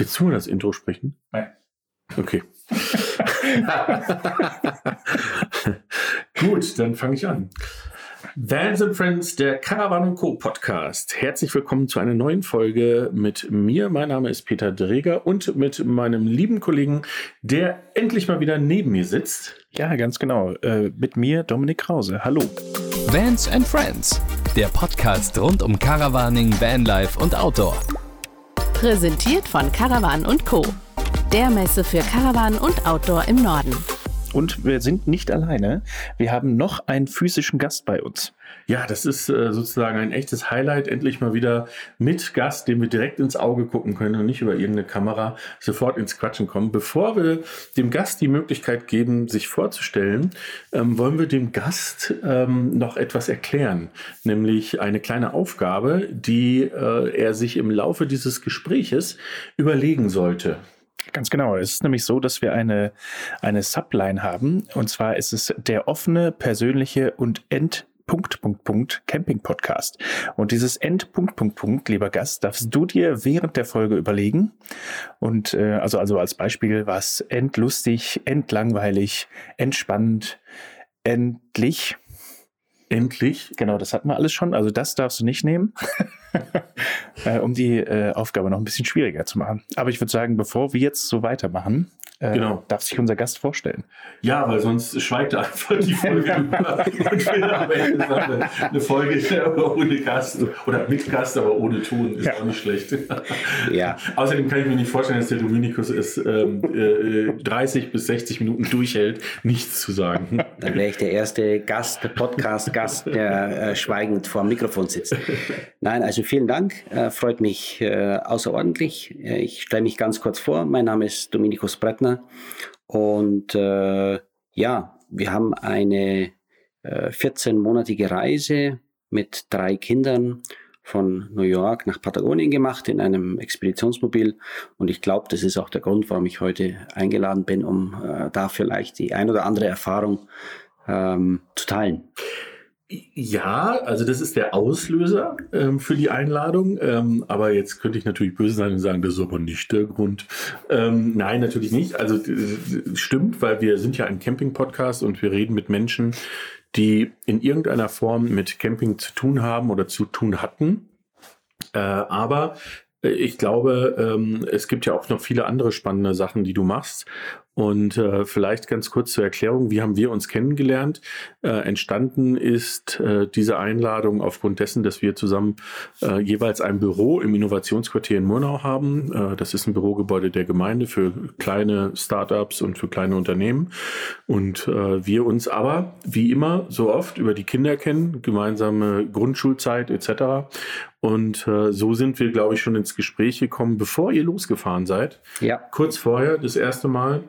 Willst du das Intro sprechen? Nein. Okay. Gut, dann fange ich an. Vans and Friends, der Caravan Co. Podcast. Herzlich willkommen zu einer neuen Folge mit mir. Mein Name ist Peter Dreger und mit meinem lieben Kollegen, der endlich mal wieder neben mir sitzt. Ja, ganz genau. Äh, mit mir, Dominik Krause. Hallo. Vans and Friends, der Podcast rund um Caravaning, Vanlife und Outdoor. Präsentiert von Caravan Co. Der Messe für Caravan und Outdoor im Norden. Und wir sind nicht alleine. Wir haben noch einen physischen Gast bei uns. Ja, das ist äh, sozusagen ein echtes Highlight. Endlich mal wieder mit Gast, dem wir direkt ins Auge gucken können und nicht über irgendeine Kamera sofort ins Quatschen kommen. Bevor wir dem Gast die Möglichkeit geben, sich vorzustellen, ähm, wollen wir dem Gast ähm, noch etwas erklären. Nämlich eine kleine Aufgabe, die äh, er sich im Laufe dieses Gespräches überlegen sollte. Ganz genau. Es ist nämlich so, dass wir eine, eine Subline haben. Und zwar ist es der offene, persönliche und end Punkt, Punkt, Punkt, Camping Podcast. Und dieses End, Punkt, Punkt, Punkt, lieber Gast, darfst du dir während der Folge überlegen. Und äh, also, also als Beispiel was endlustig, endlangweilig, entspannend, endlich. Endlich? Genau, das hatten wir alles schon. Also das darfst du nicht nehmen, äh, um die äh, Aufgabe noch ein bisschen schwieriger zu machen. Aber ich würde sagen, bevor wir jetzt so weitermachen, äh, genau. darf sich unser Gast vorstellen. Ja, weil sonst schweigt er einfach die Folge über und will am Ende eine, eine Folge ohne Gast oder mit Gast, aber ohne Ton ist ja. auch nicht schlecht. Ja. Außerdem kann ich mir nicht vorstellen, dass der Dominikus es ähm, äh, 30 bis 60 Minuten durchhält, nichts zu sagen. Dann wäre ich der erste Gast, Podcast-Gast, der äh, schweigend vor dem Mikrofon sitzt. Nein, also vielen Dank, äh, freut mich äh, außerordentlich. Äh, ich stelle mich ganz kurz vor. Mein Name ist Dominikus Brettner. Partner. Und äh, ja, wir haben eine äh, 14-monatige Reise mit drei Kindern von New York nach Patagonien gemacht in einem Expeditionsmobil. Und ich glaube, das ist auch der Grund, warum ich heute eingeladen bin, um äh, da vielleicht die ein oder andere Erfahrung ähm, zu teilen. Ja, also das ist der Auslöser ähm, für die Einladung. Ähm, aber jetzt könnte ich natürlich böse sein und sagen, das ist aber nicht der Grund. Ähm, nein, natürlich nicht. Also stimmt, weil wir sind ja ein Camping-Podcast und wir reden mit Menschen, die in irgendeiner Form mit Camping zu tun haben oder zu tun hatten. Äh, aber äh, ich glaube, ähm, es gibt ja auch noch viele andere spannende Sachen, die du machst. Und äh, vielleicht ganz kurz zur Erklärung, wie haben wir uns kennengelernt? Äh, entstanden ist äh, diese Einladung aufgrund dessen, dass wir zusammen äh, jeweils ein Büro im Innovationsquartier in Murnau haben. Äh, das ist ein Bürogebäude der Gemeinde für kleine Startups und für kleine Unternehmen. Und äh, wir uns aber, wie immer, so oft über die Kinder kennen, gemeinsame Grundschulzeit etc. Und äh, so sind wir, glaube ich, schon ins Gespräch gekommen, bevor ihr losgefahren seid. Ja. Kurz vorher, das erste Mal.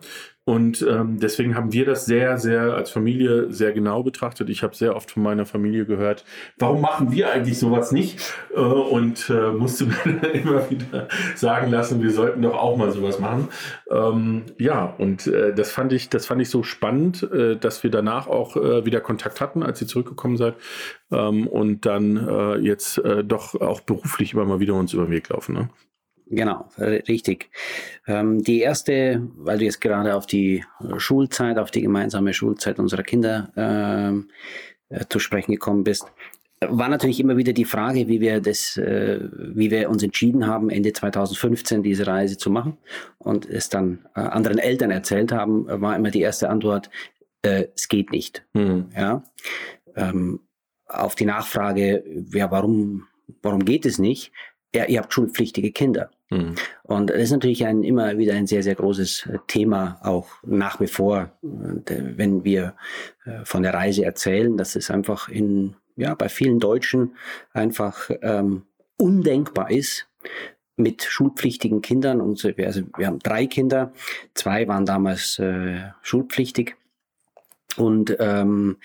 Und ähm, deswegen haben wir das sehr, sehr als Familie sehr genau betrachtet. Ich habe sehr oft von meiner Familie gehört, warum machen wir eigentlich sowas nicht? Äh, und äh, musste mir dann immer wieder sagen lassen, wir sollten doch auch mal sowas machen. Ähm, ja, und äh, das fand ich, das fand ich so spannend, äh, dass wir danach auch äh, wieder Kontakt hatten, als ihr zurückgekommen seid. Ähm, und dann äh, jetzt doch auch beruflich immer mal wieder uns über den Weg laufen. Ne? Genau, richtig. Ähm, die erste, weil du jetzt gerade auf die äh, Schulzeit, auf die gemeinsame Schulzeit unserer Kinder ähm, äh, zu sprechen gekommen bist, war natürlich immer wieder die Frage, wie wir das, äh, wie wir uns entschieden haben, Ende 2015 diese Reise zu machen und es dann äh, anderen Eltern erzählt haben, war immer die erste Antwort, äh, es geht nicht. Mhm. Ja. Ähm, auf die Nachfrage, ja, warum, warum geht es nicht? Ja, ihr habt schulpflichtige Kinder. Mhm. Und das ist natürlich ein, immer wieder ein sehr, sehr großes äh, Thema, auch nach wie vor, wenn wir äh, von der Reise erzählen, dass es einfach in, ja, bei vielen Deutschen einfach ähm, undenkbar ist, mit schulpflichtigen Kindern. Und wir, also wir haben drei Kinder, zwei waren damals äh, schulpflichtig. Und ähm,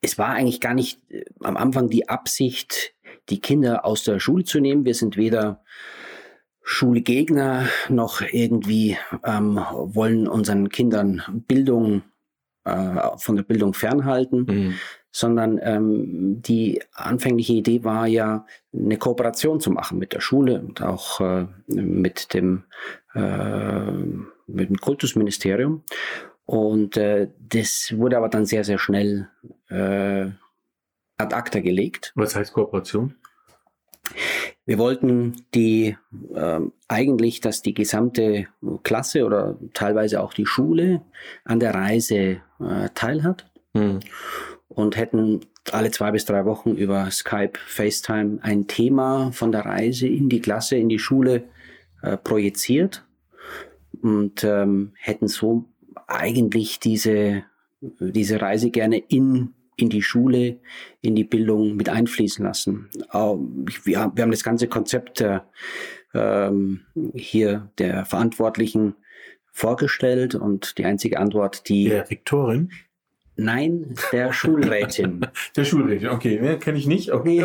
es war eigentlich gar nicht äh, am Anfang die Absicht, die Kinder aus der Schule zu nehmen. Wir sind weder Schulgegner noch irgendwie ähm, wollen unseren Kindern Bildung äh, von der Bildung fernhalten, mhm. sondern ähm, die anfängliche Idee war ja, eine Kooperation zu machen mit der Schule und auch äh, mit, dem, äh, mit dem Kultusministerium. Und äh, das wurde aber dann sehr, sehr schnell äh, ad acta gelegt. Was heißt Kooperation? Wir wollten die äh, eigentlich, dass die gesamte Klasse oder teilweise auch die Schule an der Reise äh, teilhat hm. und hätten alle zwei bis drei Wochen über Skype, FaceTime ein Thema von der Reise in die Klasse, in die Schule äh, projiziert und ähm, hätten so eigentlich diese, diese Reise gerne in in die Schule, in die Bildung mit einfließen lassen. Wir haben das ganze Konzept ähm, hier der Verantwortlichen vorgestellt und die einzige Antwort, die der Rektorin Nein, der Schulrätin. der Schulrätin, okay, ne, kenne ich nicht. Okay.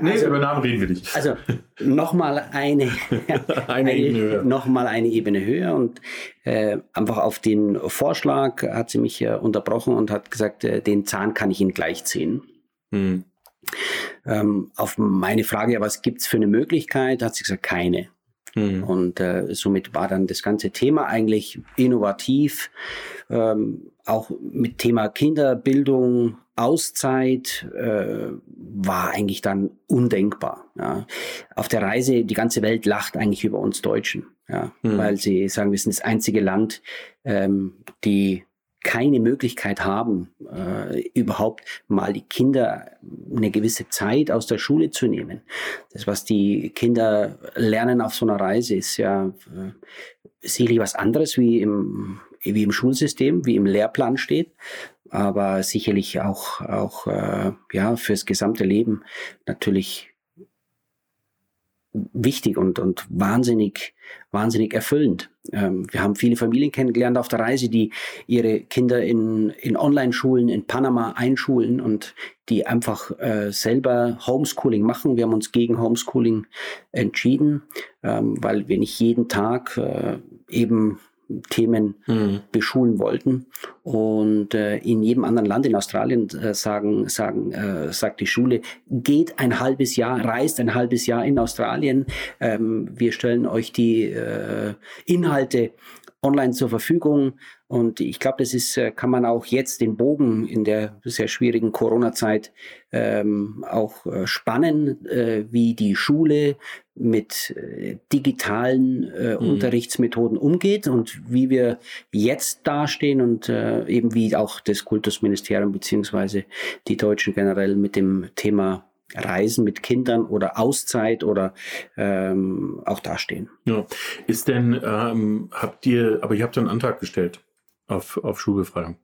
nee, also, über Namen reden wir nicht. Also nochmal eine, eine, eine, Ebene höher. Nochmal eine Ebene höher und äh, einfach auf den Vorschlag hat sie mich äh, unterbrochen und hat gesagt, äh, den Zahn kann ich Ihnen gleich ziehen. Hm. Ähm, auf meine Frage, was gibt es für eine Möglichkeit, hat sie gesagt, keine. Hm. Und äh, somit war dann das ganze Thema eigentlich innovativ, ähm, auch mit Thema Kinderbildung, Auszeit äh, war eigentlich dann undenkbar. Ja. Auf der Reise, die ganze Welt lacht eigentlich über uns Deutschen, ja, hm. weil sie sagen, wir sind das einzige Land, ähm, die keine Möglichkeit haben, äh, überhaupt mal die Kinder eine gewisse Zeit aus der Schule zu nehmen. Das, was die Kinder lernen auf so einer Reise, ist ja äh, sicherlich was anderes wie im, wie im Schulsystem, wie im Lehrplan steht, aber sicherlich auch, auch äh, ja, fürs gesamte Leben natürlich wichtig und, und wahnsinnig, wahnsinnig erfüllend. Ähm, wir haben viele Familien kennengelernt auf der Reise, die ihre Kinder in, in Online-Schulen in Panama einschulen und die einfach äh, selber Homeschooling machen. Wir haben uns gegen Homeschooling entschieden, ähm, weil wir nicht jeden Tag äh, eben Themen mhm. beschulen wollten. Und äh, in jedem anderen Land in Australien äh, sagen, sagen, äh, sagt die Schule, geht ein halbes Jahr, reist ein halbes Jahr in Australien. Ähm, wir stellen euch die äh, Inhalte online zur Verfügung. Und ich glaube, das ist, äh, kann man auch jetzt den Bogen in der sehr schwierigen Corona-Zeit ähm, auch äh, spannen, äh, wie die Schule mit äh, digitalen äh, mhm. Unterrichtsmethoden umgeht und wie wir jetzt dastehen und äh, eben wie auch das Kultusministerium beziehungsweise die Deutschen generell mit dem Thema Reisen mit Kindern oder Auszeit oder ähm, auch dastehen. Ja. Ist denn, ähm, habt ihr, aber ihr habt einen Antrag gestellt auf, auf Schulbefreiung?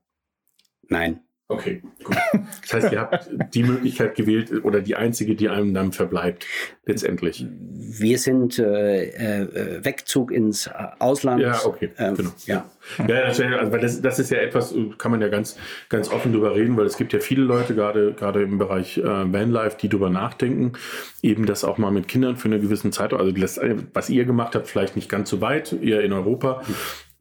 Nein. Okay, gut. Das heißt, ihr habt die Möglichkeit gewählt oder die einzige, die einem dann verbleibt, letztendlich. Wir sind äh, äh, Wegzug ins Ausland. Ja, okay, ähm, genau. Ja, ja das, wär, also, weil das, das ist ja etwas, kann man ja ganz, ganz offen drüber reden, weil es gibt ja viele Leute, gerade, gerade im Bereich äh, Vanlife, die drüber nachdenken, eben das auch mal mit Kindern für eine gewisse Zeit, also das, was ihr gemacht habt, vielleicht nicht ganz so weit, eher in Europa,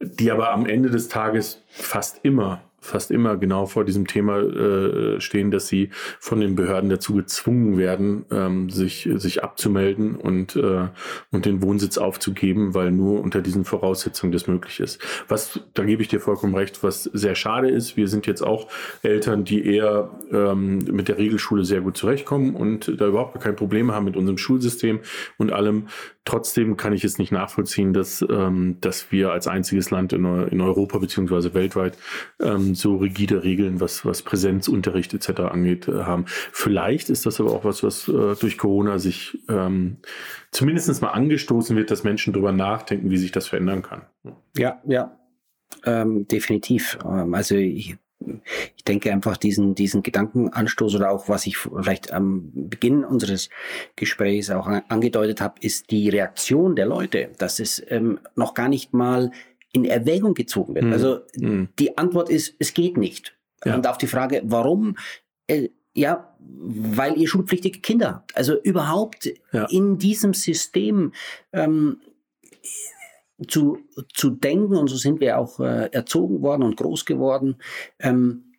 die aber am Ende des Tages fast immer fast immer genau vor diesem Thema äh, stehen, dass sie von den Behörden dazu gezwungen werden, ähm, sich, sich abzumelden und, äh, und den Wohnsitz aufzugeben, weil nur unter diesen Voraussetzungen das möglich ist. Was, da gebe ich dir vollkommen recht, was sehr schade ist. Wir sind jetzt auch Eltern, die eher ähm, mit der Regelschule sehr gut zurechtkommen und da überhaupt kein Problem haben mit unserem Schulsystem und allem. Trotzdem kann ich es nicht nachvollziehen, dass, ähm, dass wir als einziges Land in, in Europa beziehungsweise weltweit ähm, so rigide Regeln, was, was Präsenzunterricht etc. angeht, äh, haben. Vielleicht ist das aber auch was, was äh, durch Corona sich ähm, zumindest mal angestoßen wird, dass Menschen darüber nachdenken, wie sich das verändern kann. Ja, ja, ähm, definitiv. Ähm, also ich, ich denke einfach diesen, diesen Gedankenanstoß oder auch was ich vielleicht am Beginn unseres Gesprächs auch angedeutet habe, ist die Reaktion der Leute, dass es ähm, noch gar nicht mal in Erwägung gezogen wird. Mhm. Also mhm. die Antwort ist, es geht nicht. Ja. Und auf die Frage, warum, äh, ja, weil ihr schulpflichtige Kinder habt. Also überhaupt ja. in diesem System ähm, zu, zu denken, und so sind wir auch äh, erzogen worden und groß geworden, ähm,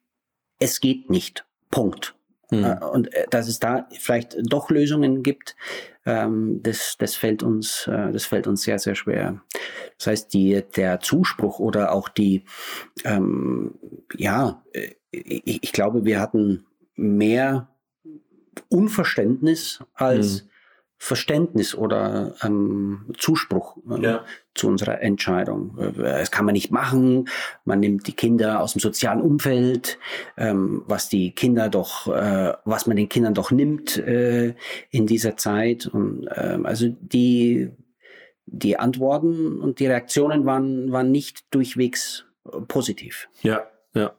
es geht nicht. Punkt. Mhm. Und äh, dass es da vielleicht doch Lösungen gibt, ähm, das, das, fällt uns, äh, das fällt uns sehr, sehr schwer. Das heißt, die, der Zuspruch oder auch die, ähm, ja, ich, ich glaube, wir hatten mehr Unverständnis als mhm. Verständnis oder ähm, Zuspruch äh, ja. zu unserer Entscheidung. Äh, das kann man nicht machen. Man nimmt die Kinder aus dem sozialen Umfeld, ähm, was die Kinder doch, äh, was man den Kindern doch nimmt äh, in dieser Zeit. Und ähm, also die die Antworten und die Reaktionen waren waren nicht durchwegs positiv. Ja, ja.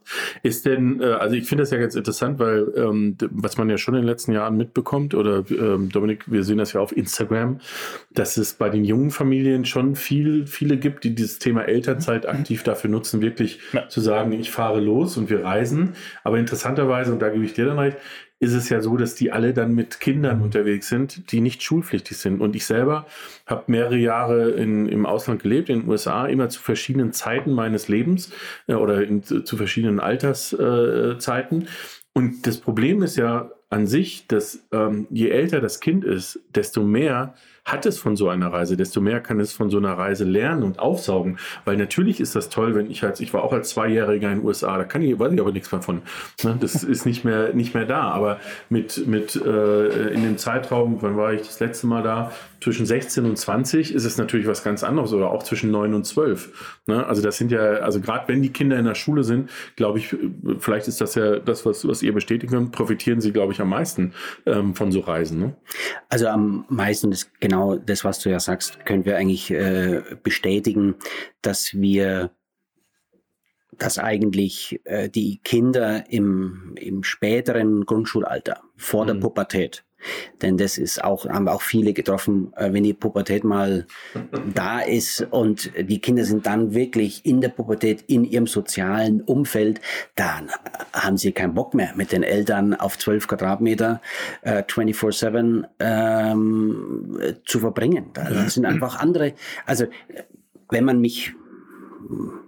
Ist denn, äh, also ich finde das ja ganz interessant, weil ähm, was man ja schon in den letzten Jahren mitbekommt, oder ähm, Dominik, wir sehen das ja auf Instagram, dass es bei den jungen Familien schon viel, viele gibt, die dieses Thema Elternzeit aktiv dafür nutzen, wirklich ja. zu sagen, ich fahre los und wir reisen. Aber interessanterweise, und da gebe ich dir dann recht, ist es ja so, dass die alle dann mit Kindern unterwegs sind, die nicht schulpflichtig sind. Und ich selber habe mehrere Jahre in, im Ausland gelebt, in den USA, immer zu verschiedenen Zeiten meines Lebens äh, oder in, zu verschiedenen Alterszeiten. Äh, und das Problem ist ja an sich, dass ähm, je älter das Kind ist, desto mehr hat es von so einer Reise, desto mehr kann es von so einer Reise lernen und aufsaugen. Weil natürlich ist das toll, wenn ich als, ich war auch als Zweijähriger in den USA, da kann ich, weiß ich aber nichts mehr von. Ne? Das ist nicht mehr, nicht mehr da. Aber mit, mit äh, in dem Zeitraum, wann war ich das letzte Mal da? Zwischen 16 und 20 ist es natürlich was ganz anderes oder auch zwischen 9 und 12. Ne? Also das sind ja, also gerade wenn die Kinder in der Schule sind, glaube ich, vielleicht ist das ja das, was, was ihr bestätigen könnt, profitieren sie, glaube ich, am meisten ähm, von so Reisen. Ne? Also am meisten ist genau das, was du ja sagst, können wir eigentlich äh, bestätigen, dass wir dass eigentlich äh, die Kinder im, im späteren Grundschulalter, vor mhm. der Pubertät, denn das ist auch, haben auch viele getroffen, äh, wenn die Pubertät mal da ist. Und die Kinder sind dann wirklich in der Pubertät, in ihrem sozialen Umfeld, dann haben sie keinen Bock mehr mit den Eltern auf 12 Quadratmeter äh, 24-7 ähm, zu verbringen. Da sind einfach andere, also wenn man mich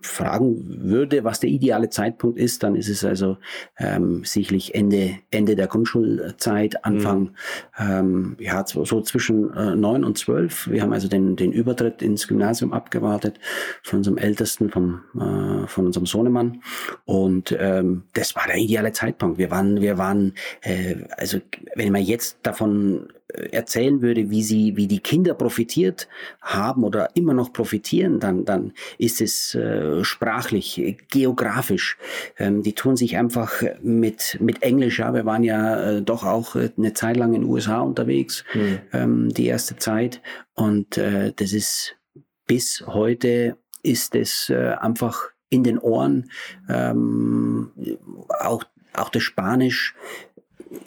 fragen würde, was der ideale Zeitpunkt ist, dann ist es also ähm, sicherlich Ende, Ende der Grundschulzeit, Anfang, mhm. ähm, ja, so, zwischen äh, neun und zwölf. Wir haben also den, den Übertritt ins Gymnasium abgewartet von unserem Ältesten, vom, äh, von unserem Sohnemann. Und ähm, das war der ideale Zeitpunkt. Wir waren, wir waren, äh, also wenn man jetzt davon erzählen würde, wie sie, wie die Kinder profitiert haben oder immer noch profitieren, dann, dann ist es äh, sprachlich, geografisch. Ähm, die tun sich einfach mit, mit Englisch, ja, wir waren ja äh, doch auch eine Zeit lang in den USA unterwegs, mhm. ähm, die erste Zeit. Und äh, das ist bis heute ist es äh, einfach in den Ohren, ähm, auch, auch das Spanisch,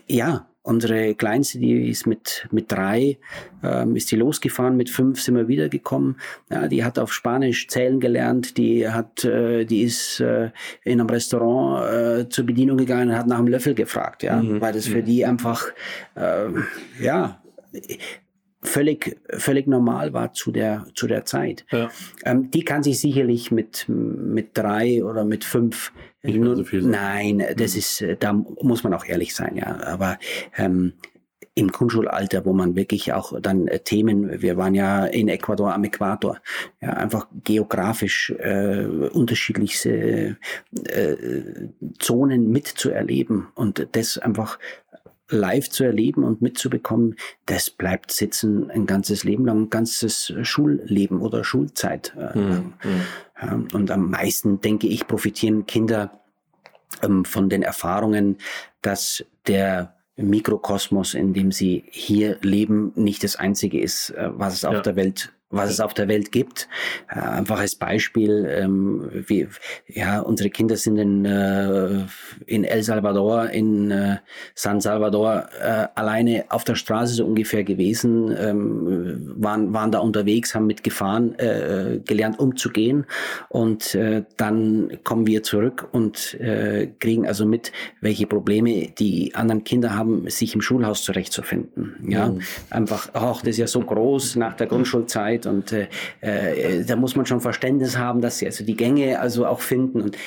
ja, Unsere Kleinste, die ist mit, mit drei, ähm, ist die losgefahren, mit fünf sind wir wiedergekommen. Ja, die hat auf Spanisch zählen gelernt, die hat, äh, die ist äh, in einem Restaurant äh, zur Bedienung gegangen und hat nach einem Löffel gefragt, ja, mhm. weil das für die einfach, äh, ja, völlig, völlig normal war zu der, zu der Zeit. Ja. Ähm, die kann sich sicherlich mit, mit drei oder mit fünf nicht mehr so viel Nein, das mhm. ist, äh, da muss man auch ehrlich sein, ja. Aber ähm, im Grundschulalter, wo man wirklich auch dann äh, Themen, wir waren ja in Ecuador am Äquator, ja, einfach geografisch äh, unterschiedlichste äh, Zonen mitzuerleben und das einfach live zu erleben und mitzubekommen, das bleibt sitzen ein ganzes Leben lang, ein ganzes Schulleben oder Schulzeit. Mhm. Und am meisten, denke ich, profitieren Kinder ähm, von den Erfahrungen, dass der Mikrokosmos, in dem sie hier leben, nicht das einzige ist, äh, was es auf ja. der Welt was es auf der Welt gibt. Äh, einfach als Beispiel, ähm, wie, ja, unsere Kinder sind in, äh, in El Salvador, in äh, San Salvador äh, alleine auf der Straße so ungefähr gewesen, ähm, waren, waren da unterwegs, haben mit Gefahren äh, gelernt umzugehen und äh, dann kommen wir zurück und äh, kriegen also mit, welche Probleme die anderen Kinder haben, sich im Schulhaus zurechtzufinden. Ja, mhm. einfach, ach, das ist ja so groß nach der Grundschulzeit Zeit und äh, äh, da muss man schon Verständnis haben, dass sie also die Gänge also auch finden und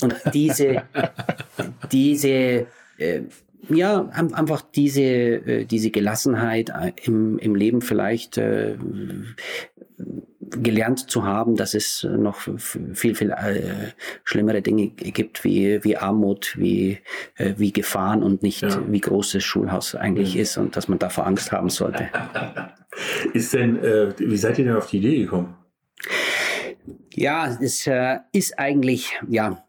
und diese, diese, äh, ja, einfach diese, äh, diese Gelassenheit äh, im, im Leben vielleicht gelernt zu haben, dass es noch viel, viel äh, schlimmere Dinge gibt, wie, wie Armut, wie, äh, wie Gefahren und nicht ja. wie groß das Schulhaus eigentlich mhm. ist und dass man davor Angst haben sollte. Ist denn, äh, wie seid ihr denn auf die Idee gekommen? Ja, es äh, ist eigentlich, ja,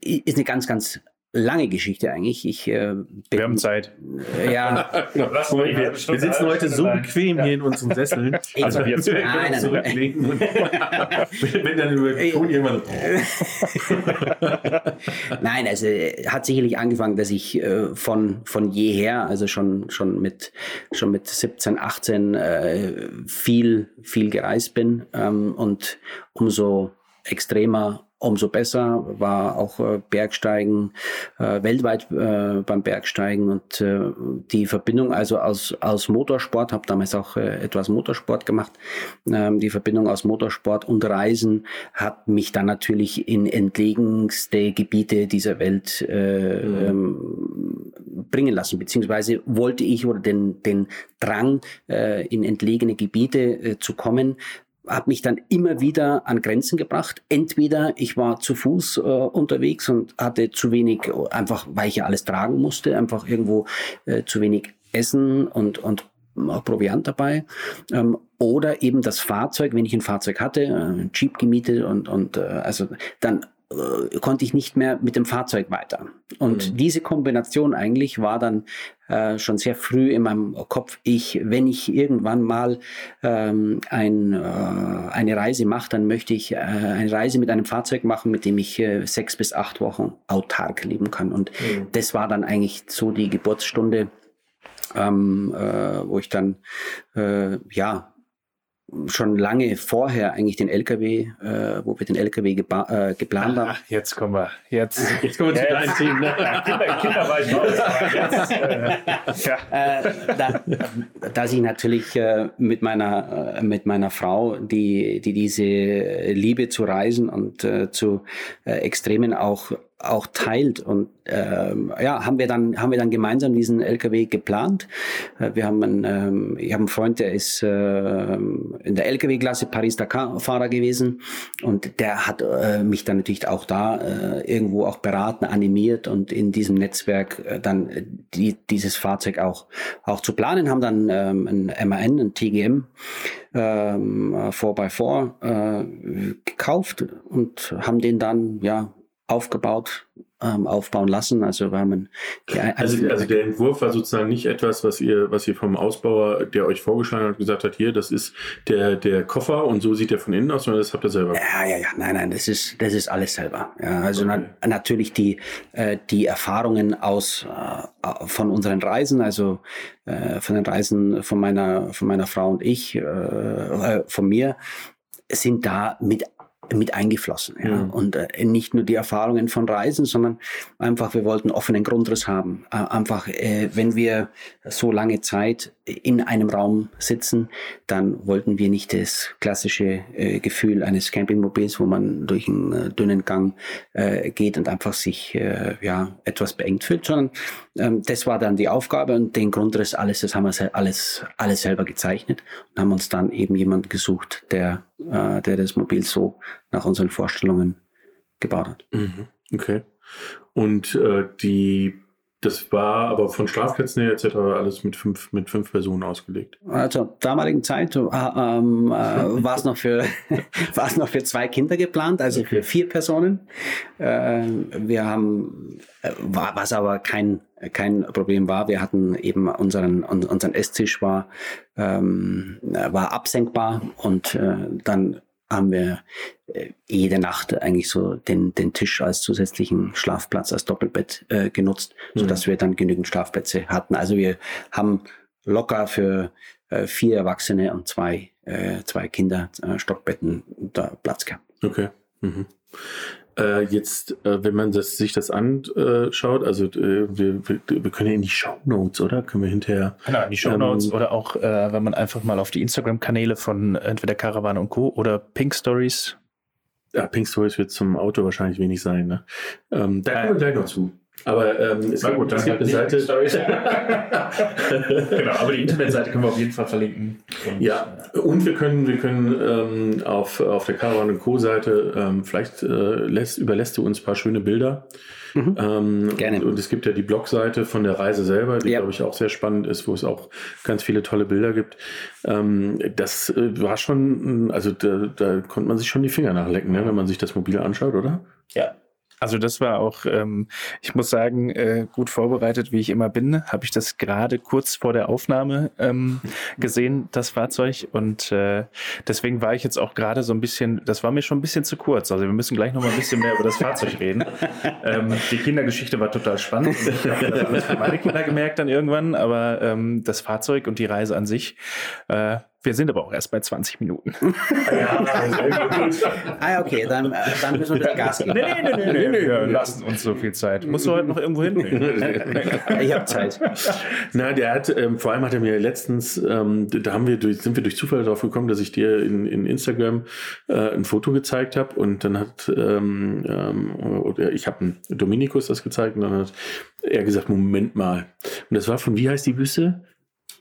ist eine ganz, ganz lange Geschichte eigentlich. Ich, äh, bin, wir haben Zeit. Äh, ja. genau. wir, wir, sitzen heute so bequem hier in unseren Sesseln. Also wir können nein, nein, zurücklegen. Und wenn dann über Ton irgendwann. nein, also hat sicherlich angefangen, dass ich äh, von, von jeher, also schon, schon, mit, schon mit 17, 18 äh, viel, viel gereist bin ähm, und umso extremer umso besser, war auch äh, Bergsteigen, äh, weltweit äh, beim Bergsteigen und äh, die Verbindung also aus, aus Motorsport, habe damals auch äh, etwas Motorsport gemacht, ähm, die Verbindung aus Motorsport und Reisen hat mich dann natürlich in entlegenste Gebiete dieser Welt äh, mhm. ähm, bringen lassen, beziehungsweise wollte ich oder den, den Drang, äh, in entlegene Gebiete äh, zu kommen, habe mich dann immer wieder an Grenzen gebracht. Entweder ich war zu Fuß äh, unterwegs und hatte zu wenig, einfach weil ich ja alles tragen musste, einfach irgendwo äh, zu wenig Essen und, und Proviant dabei. Ähm, oder eben das Fahrzeug, wenn ich ein Fahrzeug hatte, äh, Jeep gemietet und, und äh, also dann äh, konnte ich nicht mehr mit dem Fahrzeug weiter. Und mhm. diese Kombination eigentlich war dann äh, schon sehr früh in meinem Kopf. Ich, wenn ich irgendwann mal ähm, ein, äh, eine Reise mache, dann möchte ich äh, eine Reise mit einem Fahrzeug machen, mit dem ich äh, sechs bis acht Wochen autark leben kann. Und mhm. das war dann eigentlich so die Geburtsstunde, ähm, äh, wo ich dann äh, ja schon lange vorher eigentlich den LKW, äh, wo wir den LKW äh, geplant haben. Ach, jetzt kommen wir. Jetzt, jetzt kommen wir zu deinem Team. Ne? Kinder, Kinder war ich jetzt, äh, ja. äh, da, dass ich natürlich äh, mit meiner äh, mit meiner Frau, die die diese Liebe zu Reisen und äh, zu äh, Extremen auch auch teilt. Und ähm, ja, haben wir dann haben wir dann gemeinsam diesen LKW geplant. Äh, wir haben einen, ähm, ich habe einen Freund, der ist äh, in der LKW-Klasse Paris-Dakar-Fahrer gewesen und der hat äh, mich dann natürlich auch da äh, irgendwo auch beraten, animiert und in diesem Netzwerk äh, dann die, dieses Fahrzeug auch auch zu planen. Haben dann ähm, ein MAN, ein TGM ähm, 4x4 äh, gekauft und haben den dann ja aufgebaut, ähm, aufbauen lassen. Also war man also, also der Entwurf war sozusagen nicht etwas, was ihr, was ihr vom Ausbauer, der euch vorgeschlagen hat, gesagt hat, hier, das ist der, der Koffer und so sieht der von innen aus, sondern das habt ihr selber. Ja, ja, ja, nein, nein, das ist, das ist alles selber. Ja, also okay. na, natürlich die, äh, die Erfahrungen aus äh, von unseren Reisen, also äh, von den Reisen von meiner, von meiner Frau und ich, äh, äh von mir, sind da mit mit eingeflossen. Ja. Mhm. Und äh, nicht nur die Erfahrungen von Reisen, sondern einfach, wir wollten offenen Grundriss haben. Äh, einfach, äh, wenn wir so lange Zeit in einem Raum sitzen, dann wollten wir nicht das klassische äh, Gefühl eines Campingmobils, wo man durch einen äh, dünnen Gang äh, geht und einfach sich ja etwas beengt fühlt, sondern ähm, das war dann die Aufgabe und den Grundriss alles, das haben wir alles alles selber gezeichnet und haben uns dann eben jemand gesucht, der äh, der das Mobil so nach unseren Vorstellungen gebaut hat. Mhm. Okay. Und äh, die das war aber von Schlafplätzen her etc. alles mit fünf, mit fünf Personen ausgelegt. Also damaligen Zeit äh, ähm, äh, war es noch für noch für zwei Kinder geplant, also für vier Personen. Äh, wir haben äh, war, was aber kein kein Problem war. Wir hatten eben unseren unseren Esstisch war ähm, war absenkbar und äh, dann haben wir äh, jede Nacht eigentlich so den, den Tisch als zusätzlichen Schlafplatz, als Doppelbett äh, genutzt, mhm. sodass wir dann genügend Schlafplätze hatten. Also wir haben locker für äh, vier Erwachsene und zwei, äh, zwei Kinder äh, Stockbetten da Platz gehabt. Okay. Mhm. Äh, jetzt, äh, wenn man das, sich das anschaut, also äh, wir, wir, können ja in die Show Notes, oder? Können wir hinterher. Genau, in die Show Notes ähm, oder auch, wenn man einfach mal auf die Instagram-Kanäle von entweder Caravan und Co. oder Pink Stories Ja, Pink Stories wird zum Auto wahrscheinlich wenig sein. Ne? Ähm, da kommen wir gleich noch zu. Aber ähm, es, Na gibt, gut, es dann gibt eine halt Seite. genau, aber die Internetseite können wir auf jeden Fall verlinken. Und, Ja, und wir können, wir können ähm, auf, auf der Caravan Co. Seite, ähm, vielleicht äh, lässt, überlässt du uns ein paar schöne Bilder. Ähm, Gerne. Und es gibt ja die Blogseite von der Reise selber, die, Ja. glaube ich, auch sehr spannend ist, wo es auch ganz viele tolle Bilder gibt. Ähm, das äh, war schon, also da, da konnte man sich schon die Finger nachlecken, ne, wenn man sich das mobil anschaut, oder? Ja. Also das war auch, ähm, ich muss sagen, äh, gut vorbereitet, wie ich immer bin, habe ich das gerade kurz vor der Aufnahme ähm, gesehen, das Fahrzeug. Und äh, deswegen war ich jetzt auch gerade so ein bisschen, das war mir schon ein bisschen zu kurz. Also wir müssen gleich noch mal ein bisschen mehr über das Fahrzeug reden. ähm, die Kindergeschichte war total spannend. Ich habe das alles für meine Kinder gemerkt dann irgendwann, aber ähm, das Fahrzeug und die Reise an sich, äh, wir sind aber auch erst bei 20 Minuten. Ah, okay, dann, äh, dann müssen wir ein bisschen Gas geben. nee, nee, nee, nee, wir lassen uns so viel Zeit. Musst du heute noch irgendwo hin? Ich habe Zeit. Na, der hat, ähm, vor allem hat er mir letztens, ähm, da haben wir durch, sind wir durch Zufall darauf gekommen, dass ich dir in, in Instagram äh, ein Foto gezeigt habe und dann hat, ähm, ähm, oder ich habe Dominikus das gezeigt und dann hat er gesagt, Moment mal. Und das war von, wie heißt die Wüste?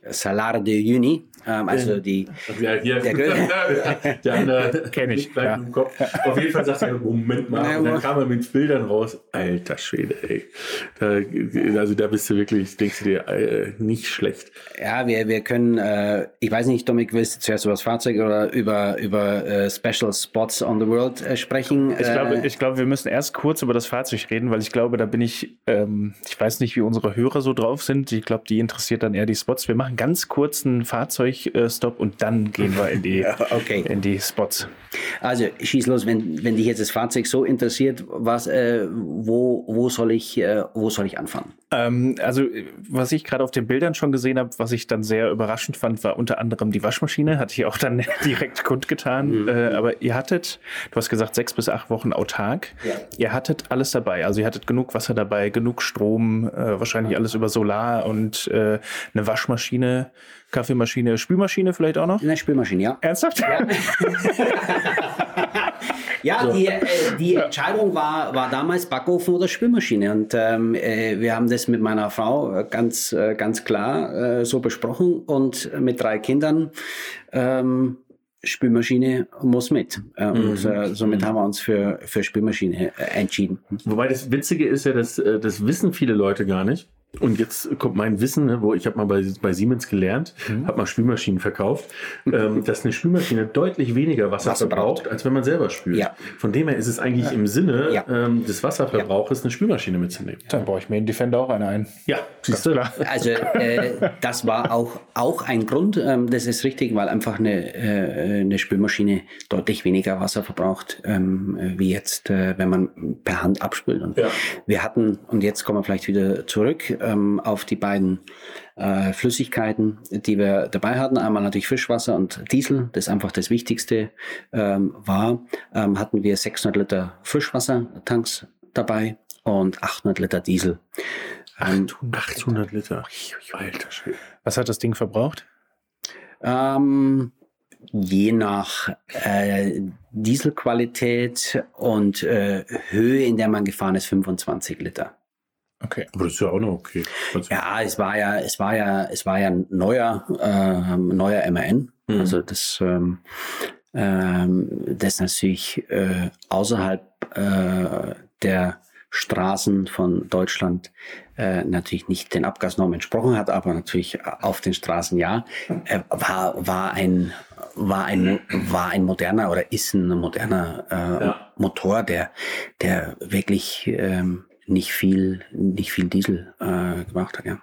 Salar de Juni, ähm, also die, Ja, hier. Der Der, der andere Kenn ich, ja. im Kopf. Auf jeden Fall sagt er, Moment mal. Und dann kam er mit Bildern raus. Alter Schwede, ey. Da, also da bist du wirklich, denkst du dir, äh, nicht schlecht. ja, wir, wir können, äh, ich weiß nicht, Dominik, willst du zuerst über das Fahrzeug oder über, über äh, Special Spots on the World äh, sprechen? Ich glaube, äh, ich glaube, wir müssen erst kurz über das Fahrzeug reden, weil ich glaube, da bin ich, ähm, ich weiß nicht, wie unsere Hörer so drauf sind. Ich glaube, die interessiert dann eher die Spots. Wir machen ganz kurz einen Fahrzeugstopp und dann gehen wir in die, okay. in die Spots. Also schieß los, wenn, wenn dich jetzt das Fahrzeug so interessiert, was, äh, wo, wo, soll ich, äh, wo soll ich anfangen? Ähm, also, äh, was ich gerade auf den Bildern schon gesehen habe, was ich dann sehr überraschend fand, war unter anderem die Waschmaschine. Hatte ich auch dann direkt kundgetan. Äh, aber ihr hattet, du hast gesagt, sechs bis acht Wochen autark. Ja. Ihr hattet alles dabei. Also, ihr hattet genug Wasser dabei, genug Strom, äh, wahrscheinlich alles über Solar und äh, eine Waschmaschine, Kaffeemaschine, Spülmaschine vielleicht auch noch. Eine Spülmaschine, ja. Ernsthaft? Ja, die, äh, die Entscheidung war, war damals Backofen oder Spülmaschine. Und ähm, äh, wir haben das mit meiner Frau äh, ganz, äh, ganz klar äh, so besprochen. Und mit drei Kindern, ähm, Spülmaschine muss mit. Äh, Und äh, somit haben wir uns für, für Spülmaschine äh, entschieden. Wobei das Witzige ist ja, dass das wissen viele Leute gar nicht. Und jetzt kommt mein Wissen, ne, wo ich habe mal bei, bei Siemens gelernt, habe mal Spülmaschinen verkauft, ähm, dass eine Spülmaschine deutlich weniger Wasser, Wasser verbraucht, braucht. als wenn man selber spült. Ja. Von dem her ist es eigentlich im Sinne Ja. ähm, des Wasserverbrauchs eine Spülmaschine mitzunehmen. Dann baue ich mir in Defender auch eine ein. Ja, siehst du? Also äh, das war auch, auch ein Grund, ähm, das ist richtig, weil einfach eine, äh, eine Spülmaschine deutlich weniger Wasser verbraucht, ähm, äh, wie jetzt, äh, wenn man per Hand abspült. Und Ja. wir hatten, und jetzt kommen wir vielleicht wieder zurück ähm, auf die beiden äh, Flüssigkeiten, die wir dabei hatten. Einmal natürlich Frischwasser und Diesel, das einfach das Wichtigste ähm, war. Ähm, hatten wir 600 Liter Frischwassertanks dabei und 800 Liter Diesel. Ähm, 800 Liter. Alter Schwede. Was hat das Ding verbraucht? Ähm, je nach äh, Dieselqualität und äh, Höhe, in der man gefahren ist, 25 Liter. Okay. Aber das ist ja auch noch okay. Also, Ja, es war ja, es war ja, es war ja ein neuer, ähm, neuer MAN. Mhm. Also das, ähm, ähm, das natürlich äh, außerhalb äh, der Straßen von Deutschland äh, natürlich nicht den Abgasnormen entsprochen hat, aber natürlich auf den Straßen ja, äh, war, war ein war ein war ein moderner oder ist ein moderner äh, Ja. Motor, der der wirklich ähm, nicht viel nicht viel Diesel äh, gebraucht hat, ja.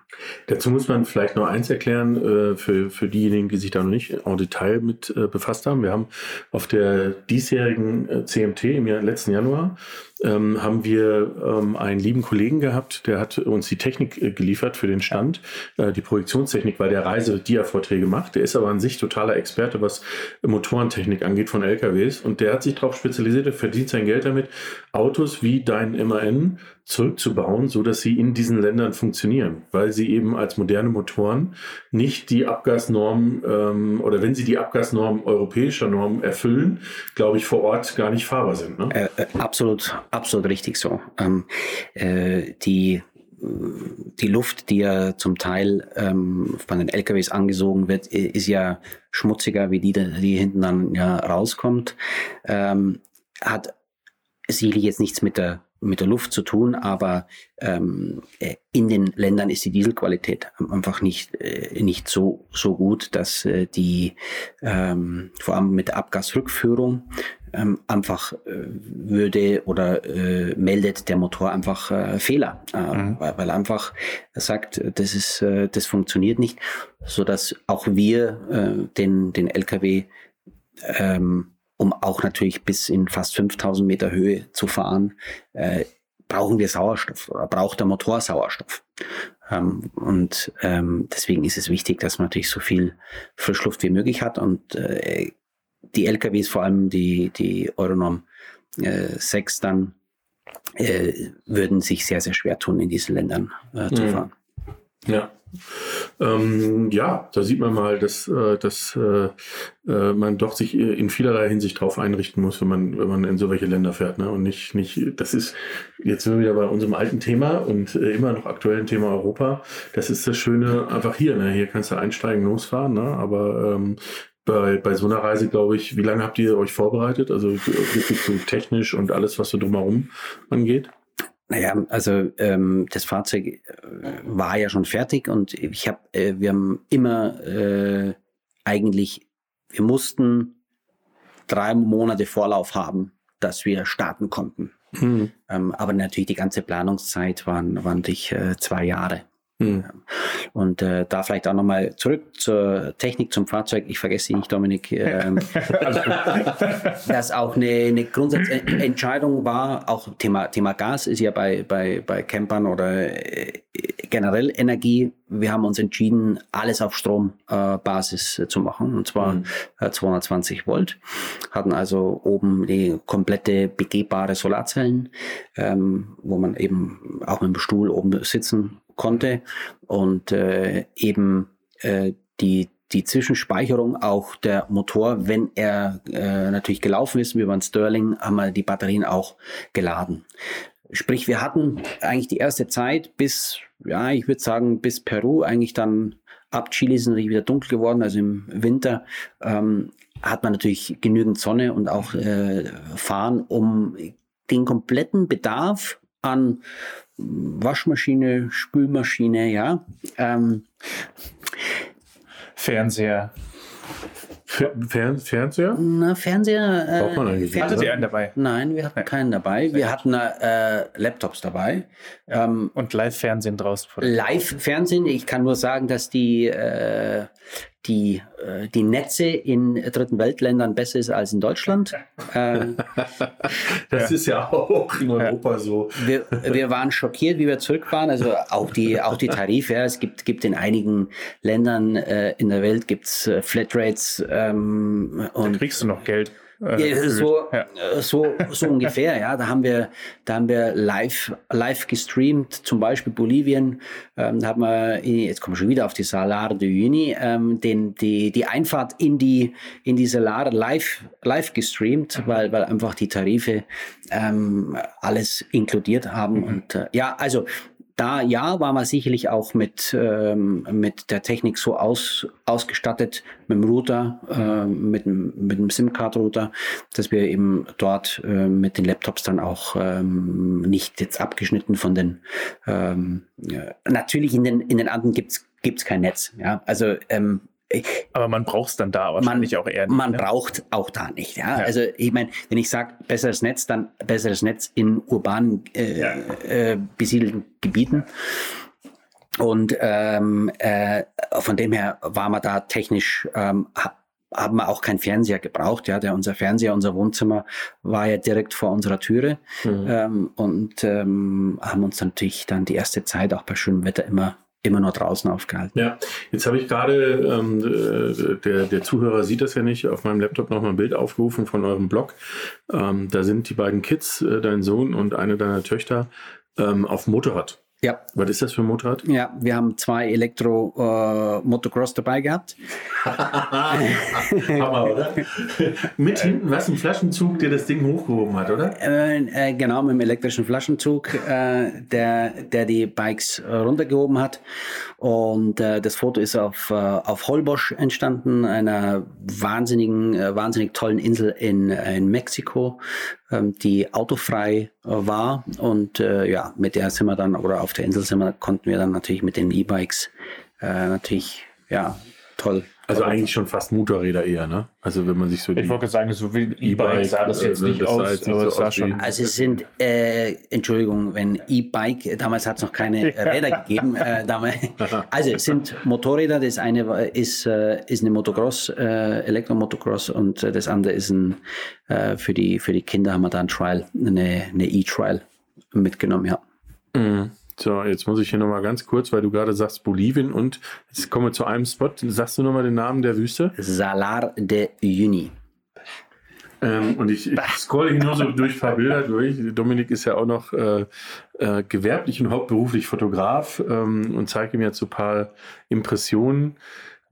Dazu muss man vielleicht noch eins erklären, äh, für, für diejenigen, die sich da noch nicht en Detail mit äh, befasst haben. Wir haben auf der diesjährigen äh, CMT im Jahr, letzten Januar, ähm, haben wir ähm, einen lieben Kollegen gehabt, der hat uns die Technik äh, geliefert für den Stand, äh, die Projektionstechnik, weil der Reise Dia-Vorträge macht. Der ist aber an sich totaler Experte, was Motorentechnik angeht von LKWs und der hat sich darauf spezialisiert, der verdient sein Geld damit, Autos wie dein MAN zurückzubauen, so dass sie in diesen Ländern funktionieren, weil sie eben als moderne Motoren nicht die Abgasnormen ähm, oder wenn sie die Abgasnormen europäischer Normen erfüllen, glaube ich, vor Ort gar nicht fahrbar sind. Ne? Äh, äh, absolut, absolut richtig so. Ähm, äh, die die Luft, die ja zum Teil ähm, von den LKWs angesogen wird, ist ja schmutziger, wie die, die hinten dann ja rauskommt. Ähm, hat sicherlich jetzt nichts mit der mit der Luft zu tun, aber ähm, äh, in den Ländern ist die Dieselqualität einfach nicht, äh, nicht so, so gut, dass äh, die ähm, vor allem mit der Abgasrückführung ähm, einfach äh, würde oder äh, meldet der Motor einfach äh, Fehler, äh, mhm. weil, weil einfach sagt, das ist, äh, das funktioniert nicht, so dass auch wir äh, den, den LKW ähm, um auch natürlich bis in fast 5000 Meter Höhe zu fahren, brauchen wir Sauerstoff oder braucht der Motor Sauerstoff. Ähm, und ähm, deswegen ist es wichtig, dass man natürlich so viel Frischluft wie möglich hat und äh, die LKWs, vor allem die, die Euronorm äh, 6 dann, äh, würden sich sehr, sehr schwer tun, in diesen Ländern äh, zu mhm. fahren. Ja. Ähm, ja, da sieht man mal, dass, äh, dass äh, äh man doch sich in vielerlei Hinsicht darauf einrichten muss, wenn man, wenn man in so welche Länder fährt. Ne? Und nicht, nicht, das ist, jetzt sind wir wieder bei unserem alten Thema und äh, immer noch aktuellen Thema Europa. Das ist das Schöne einfach hier. Ne? Hier kannst du einsteigen, losfahren, ne? aber ähm, bei, bei so einer Reise, glaube ich, wie lange habt ihr euch vorbereitet? Also wirklich so technisch und alles, was so drumherum angeht? Naja, also ähm, das Fahrzeug äh, war ja schon fertig und ich habe, äh, wir haben immer äh, eigentlich, wir mussten drei Monate Vorlauf haben, dass wir starten konnten. Mhm. Ähm, aber natürlich die ganze Planungszeit waren, waren durch äh, zwei Jahre. Hm. Und äh, da vielleicht auch nochmal zurück zur Technik, zum Fahrzeug. Ich vergesse nicht, Dominik, ähm, dass auch eine, eine Grundsatzentscheidung war, auch Thema, Thema Gas ist ja bei, bei, bei Campern oder äh, generell Energie. Wir haben uns entschieden, alles auf Strombasis äh, zu machen, und zwar mhm. 220 Volt. Hatten also oben die komplette begehbare Solarzellen, ähm, wo man eben auch mit dem Stuhl oben sitzen konnte und äh, eben äh, die die Zwischenspeicherung auch der Motor, wenn er äh, natürlich gelaufen ist, wie beim Sterling, haben wir die Batterien auch geladen. Sprich, wir hatten eigentlich die erste Zeit bis, ja, ich würde sagen, bis Peru, eigentlich dann ab Chile ist natürlich wieder dunkel geworden, also im Winter ähm, hat man natürlich genügend Sonne und auch äh, fahren, um den kompletten Bedarf an Waschmaschine, Spülmaschine, ja. Ähm, Fernseher. Fern Fernseher? Na, Fernseher. Äh, Braucht man eigentlich Hattet ihr einen dabei? Nein, wir hatten keinen dabei. Wir hatten äh, Laptops dabei. Ja. Ähm, Und Live-Fernsehen draußen. Live-Fernsehen. Ich kann nur sagen, dass die, äh, die, äh, die Netze in dritten Weltländern besser ist als in Deutschland. Ähm, das ja. ist ja auch in Europa ja. so. Wir, wir waren schockiert, wie wir zurück waren. Also auch die, auch die Tarife. Ja. Es gibt, gibt in einigen Ländern äh, in der Welt gibt's äh, Flatrates. Ähm, und da kriegst du noch Geld. Äh, ja, so, ja. Äh, so, so ungefähr, ja. Da haben wir, da haben wir live, live gestreamt, zum Beispiel Bolivien. Ähm, da haben wir, jetzt kommen wir schon wieder auf die Salar de Uyuni, ähm, den, die, die Einfahrt in die, in die Salar live, live gestreamt, mhm. weil, weil einfach die Tarife ähm, alles inkludiert haben. Mhm. Und äh, ja, also da ja, war man sicherlich auch mit, ähm, mit der Technik so aus, ausgestattet, mit dem Router, äh, mit, mit dem SIM-Card-Router, dass wir eben dort äh, mit den Laptops dann auch ähm, nicht jetzt abgeschnitten von den, ähm, ja, natürlich in den, in den anderen gibt's gibt's kein Netz. Ja, also ähm, aber man braucht es dann da wahrscheinlich man, auch eher nicht. Man ne? braucht auch da nicht. Ja? ja. Also ich meine, wenn ich sage besseres Netz, dann besseres Netz in urbanen äh, ja. äh, besiedelten Gebieten. Und ähm, äh, von dem her war man da technisch, ähm, haben wir auch keinen Fernseher gebraucht. Ja, der unser Fernseher, unser Wohnzimmer war ja direkt vor unserer Türe mhm. ähm, und ähm, haben uns natürlich dann die erste Zeit auch bei schönem Wetter immer immer nur draußen aufgehalten. Ja, jetzt habe ich gerade, ähm, äh, der, der Zuhörer sieht das ja nicht, auf meinem Laptop nochmal ein Bild aufgerufen von eurem Blog. Ähm, da sind die beiden Kids, äh, dein Sohn und eine deiner Töchter, ähm, auf Motorrad. Ja. Was ist das für ein Motorrad? Ja, wir haben zwei Elektro-Motocross dabei gehabt. Hammer, oder? Mit hinten was, ein Flaschenzug, der das Ding hochgehoben hat, oder? Äh, äh, genau, mit dem elektrischen Flaschenzug, äh, der, der die Bikes äh, runtergehoben hat. Und äh, das Foto ist auf, äh, auf Holbosch entstanden, einer wahnsinnigen, äh, wahnsinnig tollen Insel in, äh, in Mexiko, die autofrei äh, war. Und äh, ja, mit der sind wir dann, oder auf der Insel sind wir, konnten wir dann natürlich mit den E-Bikes äh, natürlich, ja, toll. Also eigentlich schon fast Motorräder eher, ne? Also wenn man sich so Ich wollte sagen, so wie E-Bike sah das jetzt äh, nicht das aus, jetzt nicht aber so es sah aus schon. Also es sind, äh, Entschuldigung, wenn E-Bike, damals hat es noch keine Räder gegeben. Äh, damals, also es sind Motorräder, das eine ist, äh, ist eine Motocross, äh, Elektromotocross und äh, das andere ist ein, äh, für, die, für die Kinder haben wir da ein Trial, eine eine E-Trial mitgenommen, ja. Mhm. So, jetzt muss ich hier nochmal ganz kurz, weil du gerade sagst Bolivien und jetzt kommen wir zu einem Spot. Sagst du nochmal den Namen der Wüste? Salar de Uyuni. Ähm, und ich, ich scrolle hier nur so durch ein paar Bilder durch. Dominik ist ja auch noch äh, äh, gewerblich und hauptberuflich Fotograf ähm, und zeige mir jetzt so ein paar Impressionen.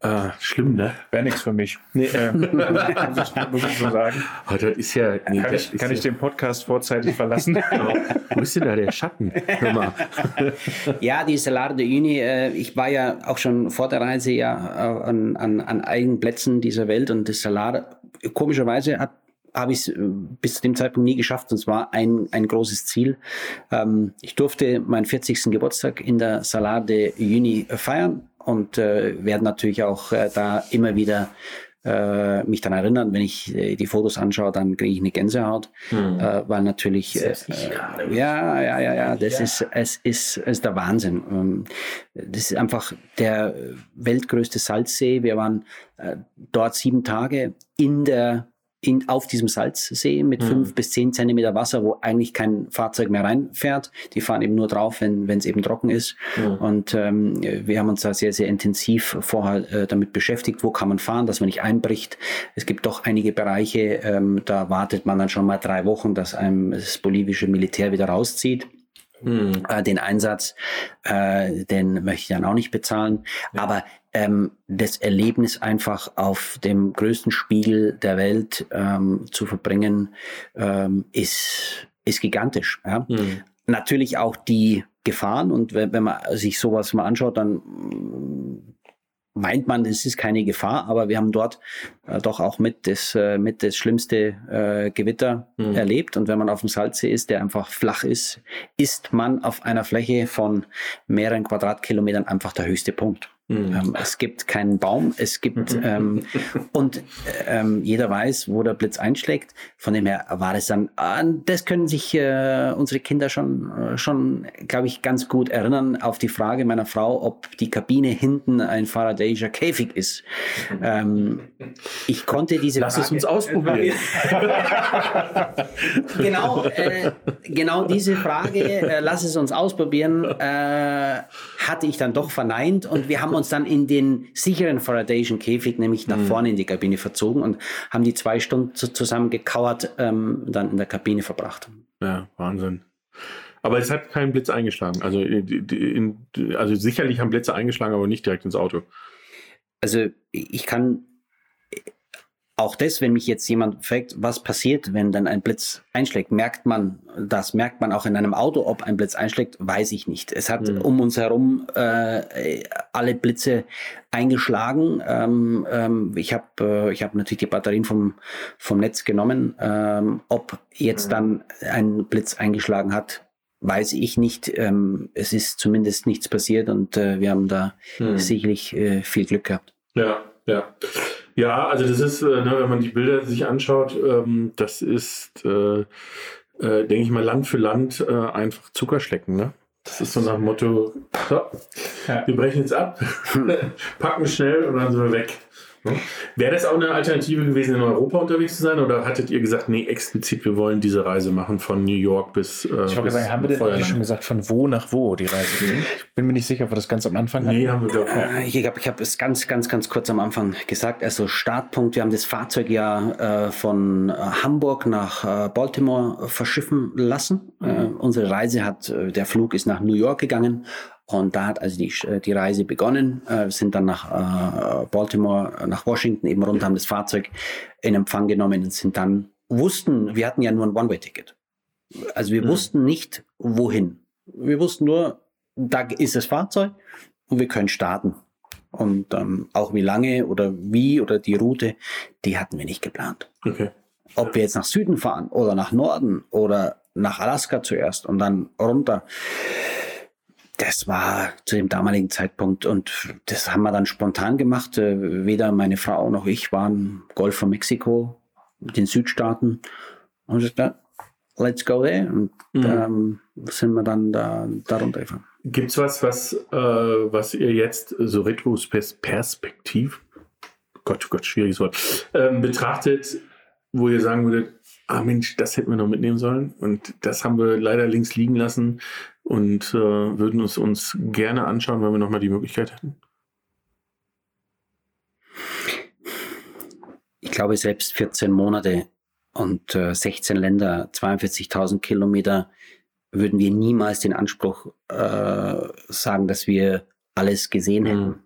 Äh, schlimm, ne? Wäre nichts für mich. Nee, äh, muss, ich, muss ich so sagen. Oh, das ist ja. Nee, Kann ich, ist kann ja, ich den Podcast vorzeitig verlassen? Wo ist denn da der Schatten? Hör mal. Ja, die Salar de Uyuni, äh, ich war ja auch schon vor der Reise ja äh, an, an, an einigen Plätzen dieser Welt und das Salar, komischerweise hat habe ich es bis zu dem Zeitpunkt nie geschafft und es war ein, ein großes Ziel. Ähm, ich durfte meinen 40. Geburtstag in der Salar de Uyuni feiern und äh, werde natürlich auch äh, da immer wieder äh, mich daran erinnern, wenn ich äh, die Fotos anschaue, dann kriege ich eine Gänsehaut, äh, weil natürlich äh, äh, ja, ja, ja, ja, das ist es ist es ist der Wahnsinn. Ähm, das ist einfach der weltgrößte Salzsee. Wir waren äh, dort sieben Tage in der in, auf diesem Salzsee mit fünf bis zehn Zentimeter Wasser, wo eigentlich kein Fahrzeug mehr reinfährt. Die fahren eben nur drauf, wenn es eben trocken ist. Und ähm, wir haben uns da sehr, sehr intensiv vorher äh, damit beschäftigt, wo kann man fahren, dass man nicht einbricht. Es gibt doch einige Bereiche, ähm, da wartet man dann schon mal drei Wochen, dass einem das bolivische Militär wieder rauszieht. Äh, den Einsatz, äh, den möchte ich dann auch nicht bezahlen. Aber ähm, das Erlebnis einfach auf dem größten Spiegel der Welt ähm, zu verbringen, ähm, ist, ist gigantisch. Ja? Natürlich auch die Gefahren und wenn, wenn man sich sowas mal anschaut, dann meint man, es ist keine Gefahr, aber wir haben dort äh, doch auch mit das, äh, mit das schlimmste äh, Gewitter erlebt. Und wenn man auf dem Salzsee ist, der einfach flach ist, ist man auf einer Fläche von mehreren Quadratkilometern einfach der höchste Punkt. Ähm, es gibt keinen Baum, es gibt ähm, und ähm, jeder weiß, wo der Blitz einschlägt. Von dem her war es dann, ah, das können sich äh, unsere Kinder schon, äh, schon, glaube ich, ganz gut erinnern auf die Frage meiner Frau, ob die Kabine hinten ein Faradayischer Käfig ist. Ähm, ich konnte diese Lass es Frage, uns ausprobieren. genau, äh, genau diese Frage, äh, lass es uns ausprobieren, äh, hatte ich dann doch verneint und wir haben uns dann in den sicheren Faradayischen Käfig, nämlich nach vorne in die Kabine verzogen und haben die zwei Stunden zu, zusammen gekauert, ähm, dann in der Kabine verbracht. Ja, Wahnsinn. Aber es hat keinen Blitz eingeschlagen. Also, in, in, also sicherlich haben Blitze eingeschlagen, aber nicht direkt ins Auto. Also ich kann auch das, wenn mich jetzt jemand fragt, was passiert, wenn dann ein Blitz einschlägt, merkt man das, merkt man auch in einem Auto, ob ein Blitz einschlägt, weiß ich nicht. Es hat um uns herum äh, alle Blitze eingeschlagen. Ähm, ähm, ich habe äh, ich hab natürlich die Batterien vom, vom Netz genommen. Ähm, ob jetzt dann ein Blitz eingeschlagen hat, weiß ich nicht. Ähm, es ist zumindest nichts passiert und äh, wir haben da sicherlich äh, viel Glück gehabt. Ja, ja. Ja, also das ist, äh, ne, wenn man die Bilder sich anschaut, ähm, das ist, äh, äh, denke ich mal, Land für Land äh, einfach Zuckerschlecken, ne? Das ist so nach dem Motto, so, Ja. wir brechen jetzt ab, packen schnell und dann sind wir weg. Ne? Wäre das auch eine Alternative gewesen, in Europa unterwegs zu sein? Oder hattet ihr gesagt, nee, explizit, wir wollen diese Reise machen von New York bis. Äh, ich wollte sagen, haben wir denn eigentlich schon gesagt, von wo nach wo die Reise geht? Ich bin mir nicht sicher, ob wir das ganz am Anfang hatten. Nee, haben wir glaube äh, ich. habe ich hab es ganz, ganz, ganz kurz am Anfang gesagt. Also Startpunkt, wir haben das Fahrzeug ja äh, von äh, Hamburg nach äh, Baltimore verschiffen lassen. Mhm. unsere Reise hat, der Flug ist nach New York gegangen und da hat also die, äh, die Reise begonnen, äh, sind dann nach äh, Baltimore, nach Washington eben runter, haben das Fahrzeug in Empfang genommen und sind dann, wussten, wir hatten ja nur ein One-Way-Ticket. Also wir mhm. wussten nicht, wohin. Wir wussten nur, da ist das Fahrzeug und wir können starten. Und ähm, auch wie lange oder wie oder die Route, die hatten wir nicht geplant. Okay. Ob wir jetzt nach Süden fahren oder nach Norden oder nach Alaska zuerst und dann runter das war zu dem damaligen Zeitpunkt und das haben wir dann spontan gemacht. Äh, weder meine Frau noch ich waren Golf von Mexiko, den Südstaaten. Und ich dachte, let's go there. Und mhm. dann sind wir dann da, da runtergefahren. Gibt es was, was, äh, was ihr jetzt so retrospektiv, Gott, Gott, schwieriges Wort, ähm, betrachtet, wo ihr sagen würdet, ah Mensch, das hätten wir noch mitnehmen sollen und das haben wir leider links liegen lassen und äh, würden es uns gerne anschauen, wenn wir nochmal die Möglichkeit hätten. Ich glaube, selbst 14 Monate und äh, 16 Länder, 42.000 Kilometer, würden wir niemals den Anspruch äh, sagen, dass wir alles gesehen hätten. Mhm.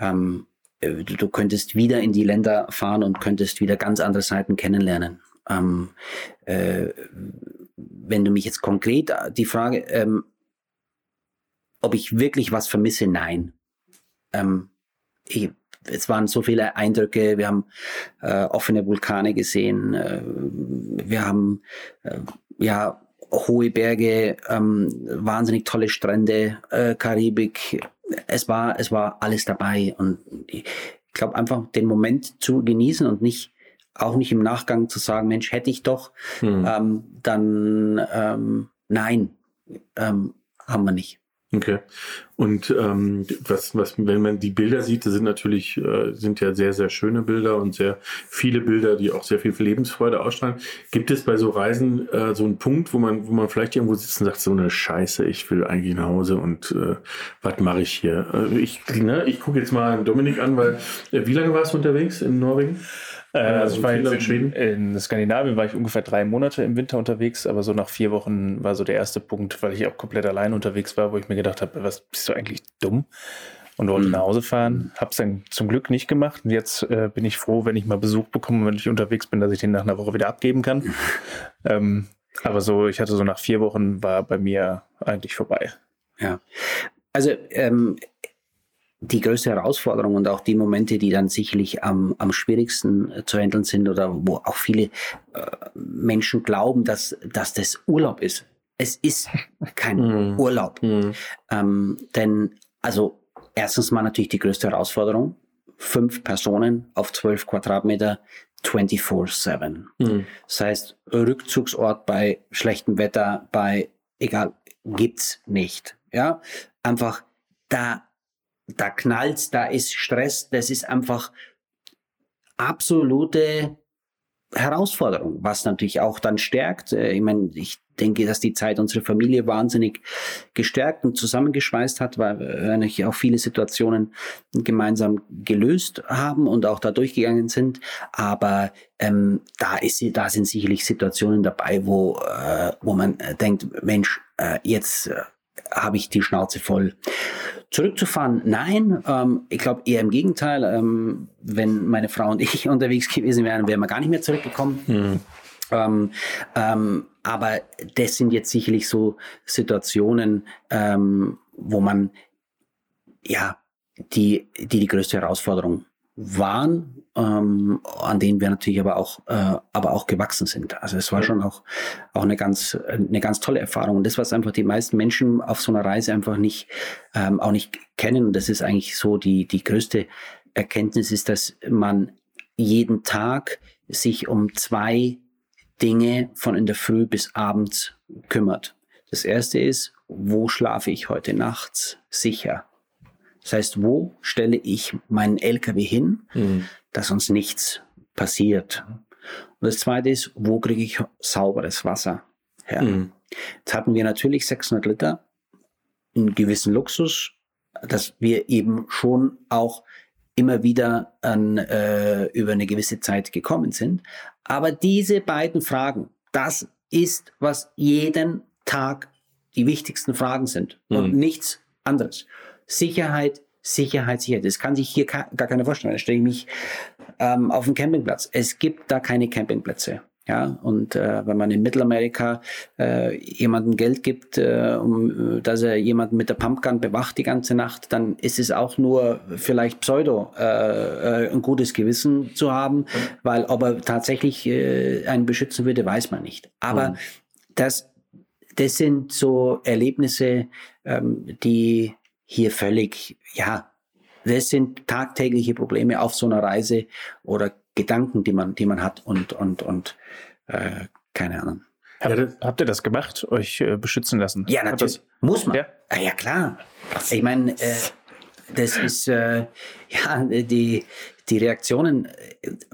Ähm, äh, du könntest wieder in die Länder fahren und könntest wieder ganz andere Seiten kennenlernen. Ähm, äh, wenn du mich jetzt konkret äh, die Frage, ähm, ob ich wirklich was vermisse, nein. Ähm, ich, es waren so viele Eindrücke. Wir haben äh, offene Vulkane gesehen. Äh, wir haben äh, ja hohe Berge, ähm, wahnsinnig tolle Strände, äh, Karibik. Es war es war alles dabei und ich glaube einfach den Moment zu genießen und nicht auch nicht im Nachgang zu sagen, Mensch, hätte ich doch, hm. ähm, dann ähm, nein, ähm, haben wir nicht. Okay. Und ähm, was, was, wenn man die Bilder sieht, das sind natürlich, äh, sind ja sehr, sehr schöne Bilder und sehr viele Bilder, die auch sehr viel Lebensfreude ausstrahlen. Gibt es bei so Reisen äh, so einen Punkt, wo man, wo man vielleicht irgendwo sitzt und sagt, so eine Scheiße, ich will eigentlich nach Hause und äh, was mache ich hier? Äh, ich ne, ich gucke jetzt mal Dominik an, weil äh, wie lange warst du unterwegs in Norwegen? Äh, also ich war jetzt in, Schweden? in Skandinavien war ich ungefähr drei Monate im Winter unterwegs, aber so nach vier Wochen war so der erste Punkt, weil ich auch komplett allein unterwegs war, wo ich mir gedacht habe, was bist du eigentlich dumm? Und wollte mhm. nach Hause fahren. Hab's dann zum Glück nicht gemacht. Und jetzt äh, bin ich froh, wenn ich mal Besuch bekomme, wenn ich unterwegs bin, dass ich den nach einer Woche wieder abgeben kann. ähm, aber so, ich hatte so nach vier Wochen war bei mir eigentlich vorbei. Ja. Also ähm, die größte Herausforderung und auch die Momente, die dann sicherlich am, am schwierigsten äh, zu handeln sind oder wo auch viele äh, Menschen glauben, dass, dass das Urlaub ist. Es ist kein mm. Urlaub. Mm. Ähm, denn, also, erstens mal natürlich die größte Herausforderung. Fünf Personen auf zwölf Quadratmeter 24-7. Mm. Das heißt, Rückzugsort bei schlechtem Wetter, bei, egal, gibt's nicht. Ja, einfach da da knallt, da ist Stress, das ist einfach absolute Herausforderung, was natürlich auch dann stärkt. Äh, ich meine, ich denke, dass die Zeit unsere Familie wahnsinnig gestärkt und zusammengeschweißt hat, weil wir natürlich auch viele Situationen gemeinsam gelöst haben und auch da durchgegangen sind. Aber ähm, da, ist, da sind sicherlich Situationen dabei, wo, äh, wo man denkt, Mensch, äh, jetzt äh, habe ich die Schnauze voll. Zurückzufahren, nein. Ähm, ich glaube eher im Gegenteil. Ähm, wenn meine Frau und ich unterwegs gewesen wären, wären wir gar nicht mehr zurückgekommen. Mhm. Ähm, ähm, aber das sind jetzt sicherlich so Situationen, ähm, wo man ja die, die die größte Herausforderung waren, ähm, an denen wir natürlich aber auch, äh, aber auch gewachsen sind. Also es war schon auch, auch eine ganz, eine ganz tolle Erfahrung. Und das, was einfach die meisten Menschen auf so einer Reise einfach nicht, ähm, auch nicht kennen, und das ist eigentlich so die, die größte Erkenntnis ist, dass man jeden Tag sich um zwei Dinge von in der Früh bis abends kümmert. Das erste ist, wo schlafe ich heute nachts sicher? Das heißt, wo stelle ich meinen LKW hin, mhm. dass uns nichts passiert? Und das zweite ist, wo kriege ich sauberes Wasser her? Mhm. Jetzt hatten wir natürlich 600 Liter, einen gewissen Luxus, dass wir eben schon auch immer wieder an, äh, über eine gewisse Zeit gekommen sind. Aber diese beiden Fragen, das ist, was jeden Tag die wichtigsten Fragen sind mhm. und nichts anderes. Sicherheit, Sicherheit, Sicherheit. Das kann sich hier gar keiner vorstellen. Da stelle ich mich ähm, auf den Campingplatz. Es gibt da keine Campingplätze. Ja, und äh, wenn man in Mittelamerika äh, jemandem Geld gibt, äh, um, dass er jemanden mit der Pumpgun bewacht die ganze Nacht, dann ist es auch nur vielleicht Pseudo äh, äh, ein gutes Gewissen zu haben, weil ob er tatsächlich äh, einen beschützen würde, weiß man nicht. Aber mhm. das, das sind so Erlebnisse, ähm, die hier völlig, ja, das sind tagtägliche Probleme auf so einer Reise oder Gedanken, die man, die man hat und, und, und äh, keine Ahnung. Hab, ja, habt ihr das gemacht, euch äh, beschützen lassen? Ja, natürlich. Muss man. Ja, ah, ja klar. Ich meine, äh, das ist äh, ja die, die Reaktionen,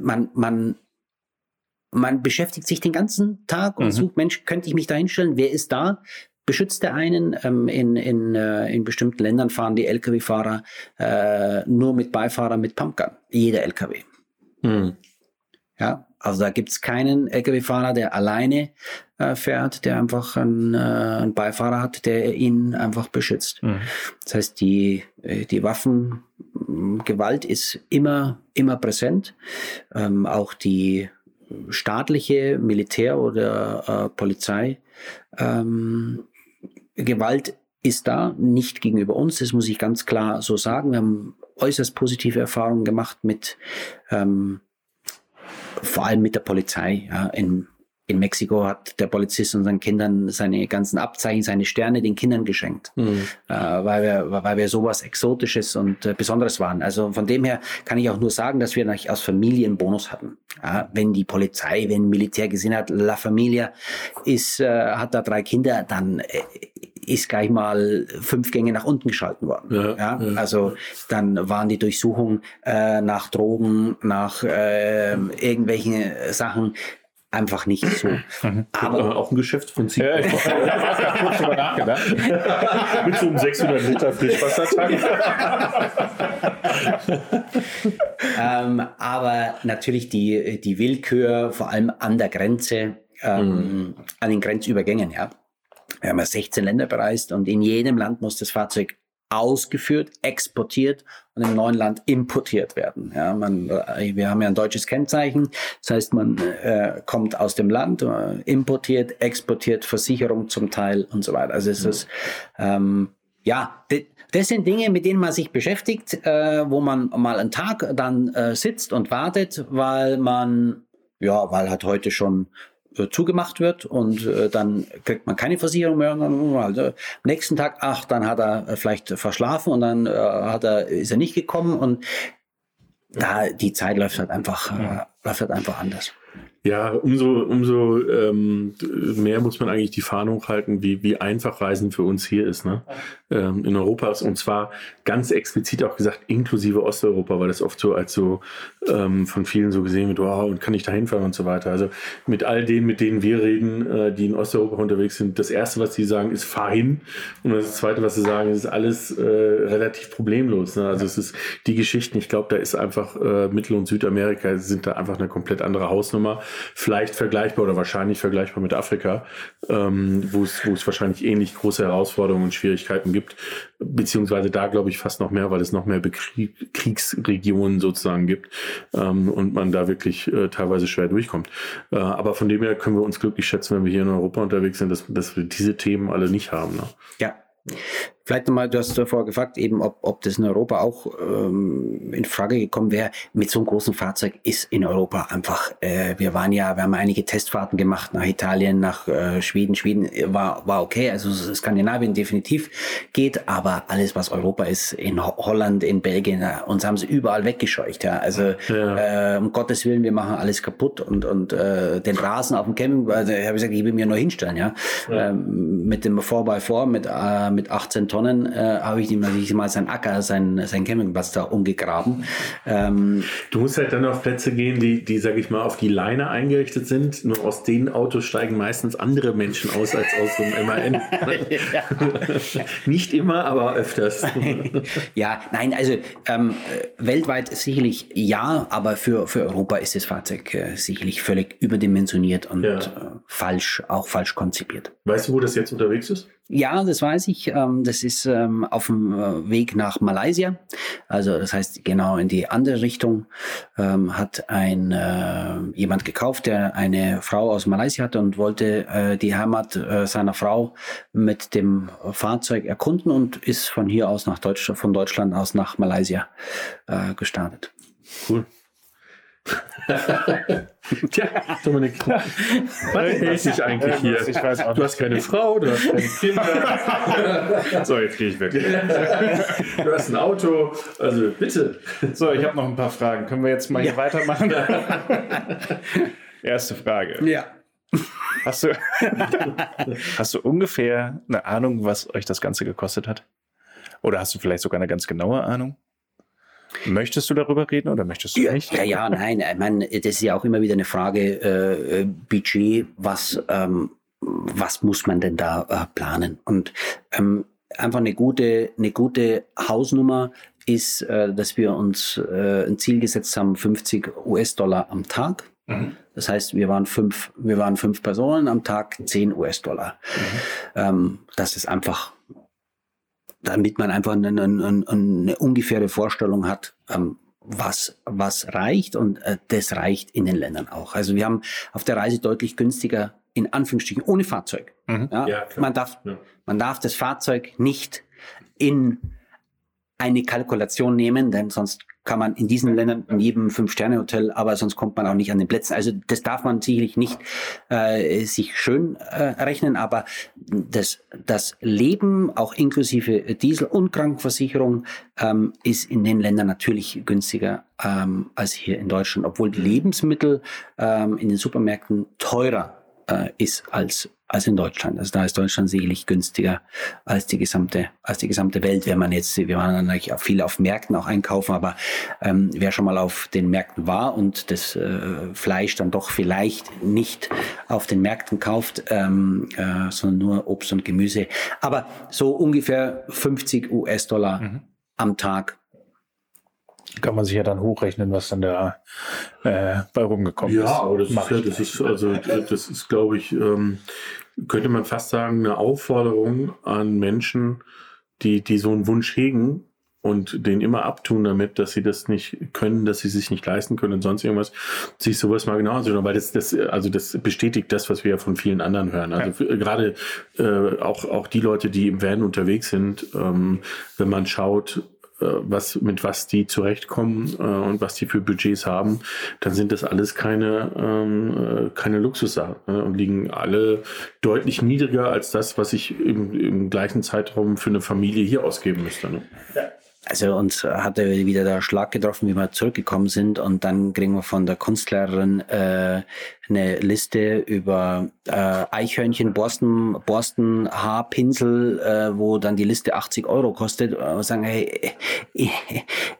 man, man, man beschäftigt sich den ganzen Tag und mhm. sucht, Mensch, könnte ich mich da hinstellen? Wer ist da? Beschützt der einen? Ähm, in, in, äh, in bestimmten Ländern fahren die Lkw-Fahrer äh, nur mit Beifahrer mit Pumpgun. Jeder Lkw. Mhm. Ja, also da gibt es keinen Lkw-Fahrer, der alleine äh, fährt, der einfach einen, äh, einen, Beifahrer hat, der ihn einfach beschützt. Mhm. Das heißt, die, äh, die Waffengewalt ist immer, immer präsent. Ähm, auch die staatliche Militär- oder äh, Polizei ähm, Gewalt ist da, nicht gegenüber uns, das muss ich ganz klar so sagen. Wir haben äußerst positive Erfahrungen gemacht mit ähm, vor allem mit der Polizei. Ja. In, in Mexiko hat der Polizist unseren Kindern seine ganzen Abzeichen, seine Sterne den Kindern geschenkt, mhm. äh, weil, wir, weil wir sowas Exotisches und äh, Besonderes waren. Also von dem her kann ich auch nur sagen, dass wir aus Familie einen Bonus hatten. Ja, wenn die Polizei, wenn Militär gesehen hat, La Familia ist, äh, hat da drei Kinder, dann ist gleich mal fünf Gänge nach unten geschalten worden. Ja, ja? ja. Also dann waren die Durchsuchungen äh, nach Drogen, nach äh, irgendwelchen Sachen einfach nicht so. Mhm. Aber auch ein Geschäftsprinzip. Ja, ich habe kurz drüber nachgedacht. Mit so einem 600 Liter Frischwassertank. ähm, aber natürlich die, die Willkür, vor allem an der Grenze, ähm, mhm. an den Grenzübergängen, ja. Wir haben ja 16 Länder bereist und in jedem Land muss das Fahrzeug ausgeführt, exportiert und im neuen Land importiert werden. Ja, man, äh, wir haben ja ein deutsches Kennzeichen, das heißt, man äh, kommt aus dem Land, äh, importiert, exportiert, Versicherung zum Teil und so weiter. Also es ist, ähm, ja, das sind Dinge, mit denen man sich beschäftigt, äh, wo man mal einen Tag dann äh, sitzt und wartet, weil man, ja, weil halt heute schon äh, zugemacht wird und äh, dann kriegt man keine Versicherung mehr und dann also, am nächsten Tag, ach, dann hat er äh, vielleicht verschlafen und dann äh, hat er, ist er nicht gekommen und da die Zeit läuft halt einfach, äh, läuft halt einfach anders. Ja, umso, umso ähm, mehr muss man eigentlich die Fahne hochhalten, wie, wie einfach Reisen für uns hier ist. Ne? Ähm, in Europa ist und zwar ganz explizit auch gesagt, inklusive Osteuropa, weil das oft so als so ähm, von vielen so gesehen wird, wow, und kann ich da hinfahren und so weiter. Also mit all denen, mit denen wir reden, äh, die in Osteuropa unterwegs sind, das Erste, was sie sagen, ist fahr hin. Und das Zweite, was sie sagen, ist alles äh, relativ problemlos. Ne? Also es ist die Geschichten, ich glaube, da ist einfach äh, Mittel- und Südamerika sind da einfach eine komplett andere Hausnummer vielleicht vergleichbar oder wahrscheinlich vergleichbar mit Afrika, ähm, wo es wahrscheinlich ähnlich große Herausforderungen und Schwierigkeiten gibt, beziehungsweise da glaube ich fast noch mehr, weil es noch mehr Bekrieg Kriegsregionen sozusagen gibt ähm, und man da wirklich äh, teilweise schwer durchkommt. Äh, aber von dem her können wir uns glücklich schätzen, wenn wir hier in Europa unterwegs sind, dass, dass wir diese Themen alle nicht haben. Ne? Ja, Vielleicht nochmal, du hast davor gefragt, eben ob, ob das in Europa auch ähm, in Frage gekommen wäre. Mit so einem großen Fahrzeug ist in Europa einfach, äh, wir waren ja, wir haben einige Testfahrten gemacht nach Italien, nach äh, Schweden. Schweden war, war okay, also Skandinavien definitiv geht, aber alles, was Europa ist, in Holland, in Belgien, äh, uns haben sie überall weggescheucht. Ja. Also ja. Äh, um Gottes Willen, wir machen alles kaputt und, und äh, den Rasen auf dem Camping, also, habe ich gesagt, ich will mir nur hinstellen, ja. ja. Ähm, mit dem 4x4 mit, äh, mit 18 Tonnen begonnen, äh, habe ich ihm natürlich mal sein Acker, sein, sein Campingplatz da umgegraben. Ähm, Du musst halt dann auf Plätze gehen, die, die, sag ich mal, auf die Leine eingerichtet sind. Nur aus den Autos steigen meistens andere Menschen aus als aus so einem MAN. Nicht immer, aber öfters. ja, nein, also ähm, äh, weltweit sicherlich ja, aber für, für Europa ist das Fahrzeug äh, sicherlich völlig überdimensioniert und Ja. äh, falsch, auch falsch konzipiert. Weißt du, wo das jetzt unterwegs ist? Ja, das weiß ich. Ähm, das ist ähm, auf dem äh, Weg nach Malaysia. Also das heißt genau in die andere Richtung. Ähm, hat ein äh, jemand gekauft, der eine Frau aus Malaysia hatte und wollte äh, die Heimat seiner Frau mit dem Fahrzeug erkunden und ist von hier aus nach Deutschland, von Deutschland aus nach Malaysia gestartet. Cool. Tja, Dominik, was hält dich eigentlich hier? Ich Du hast keine Frau, du hast keine Kinder. So, jetzt gehe ich weg. Du hast ein Auto. Also bitte. So, ich habe noch ein paar Fragen. Können wir jetzt mal hier weitermachen? Erste Frage. Ja. Hast du, hast du ungefähr eine Ahnung, was euch das Ganze gekostet hat? Oder hast du vielleicht sogar eine ganz genaue Ahnung? Möchtest du darüber reden oder möchtest du nicht? ja, ja, nein, ich meine, das ist ja auch immer wieder eine Frage, äh, äh, Budget, was, ähm, was muss man denn da äh, planen? Und ähm, einfach eine gute, eine gute Hausnummer ist, äh, dass wir uns äh, ein Ziel gesetzt haben, 50 US-Dollar am Tag. Das heißt, wir waren fünf, wir waren fünf Personen am Tag, 10 US-Dollar. Ähm, das ist einfach damit man einfach eine, eine, eine ungefähre Vorstellung hat, ähm, was, was reicht und äh, das reicht in den Ländern auch. Also wir haben auf der Reise deutlich günstiger, in Anführungsstrichen, ohne Fahrzeug. Mhm. Ja, Ja, man, darf, Ja. man darf das Fahrzeug nicht in eine Kalkulation nehmen, denn sonst kann man in diesen Ländern jedem Fünf-Sterne-Hotel, aber sonst kommt man auch nicht an den Plätzen. Also das darf man sicherlich nicht äh, sich schön äh, rechnen, aber das, das Leben, auch inklusive Diesel- und Krankenversicherung, ähm, ist in den Ländern natürlich günstiger ähm, als hier in Deutschland, obwohl die Lebensmittel ähm, in den Supermärkten teurer äh, ist als als in Deutschland. Also da ist Deutschland sicherlich günstiger als die gesamte, als die gesamte Welt, wenn man jetzt, wir waren natürlich auch viel auf Märkten auch einkaufen, aber ähm, wer schon mal auf den Märkten war und das äh, Fleisch dann doch vielleicht nicht auf den Märkten kauft, ähm, äh, sondern nur Obst und Gemüse. Aber so ungefähr 50 US-Dollar am Tag. Kann man sich ja dann hochrechnen, was dann da äh, bei rumgekommen ist. Ja, das ist, Mach ja, ich das ist, also, das ist, glaube ich, ähm, könnte man fast sagen, eine Aufforderung an Menschen, die, die so einen Wunsch hegen und den immer abtun damit, dass sie das nicht können, dass sie sich nicht leisten können und sonst irgendwas, sich sowas mal genau anzuschauen, weil das, das, also das bestätigt das, was wir ja von vielen anderen hören. Also für, gerade äh, auch, auch die Leute, die im Van unterwegs sind, ähm, wenn man schaut, äh, was, mit was die zurechtkommen äh, und was die für Budgets haben, dann sind das alles keine, ähm, äh, keine Luxussachen ne? und liegen alle deutlich niedriger als das, was ich im, im gleichen Zeitraum für eine Familie hier ausgeben müsste. Ne? Also uns hatte wieder der Schlag getroffen, wie wir zurückgekommen sind und dann kriegen wir von der Kunstlehrerin äh, eine Liste über äh, Eichhörnchen, Borsten, Borsten, Haarpinsel, äh, wo dann die Liste 80 Euro kostet. Und wir sagen, hey, äh,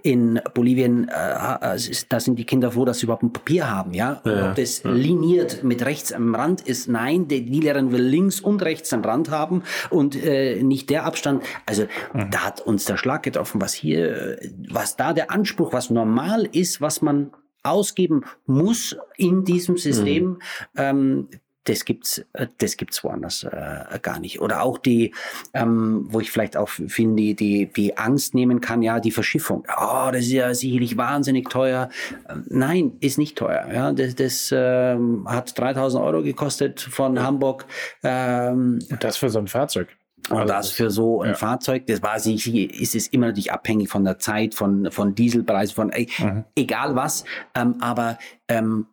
in Bolivien, äh, da sind die Kinder froh, dass sie überhaupt ein Papier haben, ja. Ja, Ob das liniert mit rechts am Rand ist, nein, die, Lehrerin will links und rechts am Rand haben und äh, nicht der Abstand. Also da hat uns der Schlag getroffen, was hier, äh, was da der Anspruch, was normal ist, was man ausgeben muss in diesem System. Ähm, das gibt's, äh, das gibt's woanders äh, gar nicht. Oder auch die, ähm, wo ich vielleicht auch finde, die, die, die Angst nehmen kann, ja, die Verschiffung. Oh, das ist ja sicherlich wahnsinnig teuer. Ähm, Nein, ist nicht teuer. Ja, das, das ähm, hat 3000 Euro gekostet von Hamburg. Ähm, Und das für so ein Fahrzeug. Und Also das für so ein ja. Fahrzeug, das war sich, ist es immer natürlich abhängig von der Zeit, von, von Dieselpreisen, von Mhm. egal was. Ähm, aber ähm,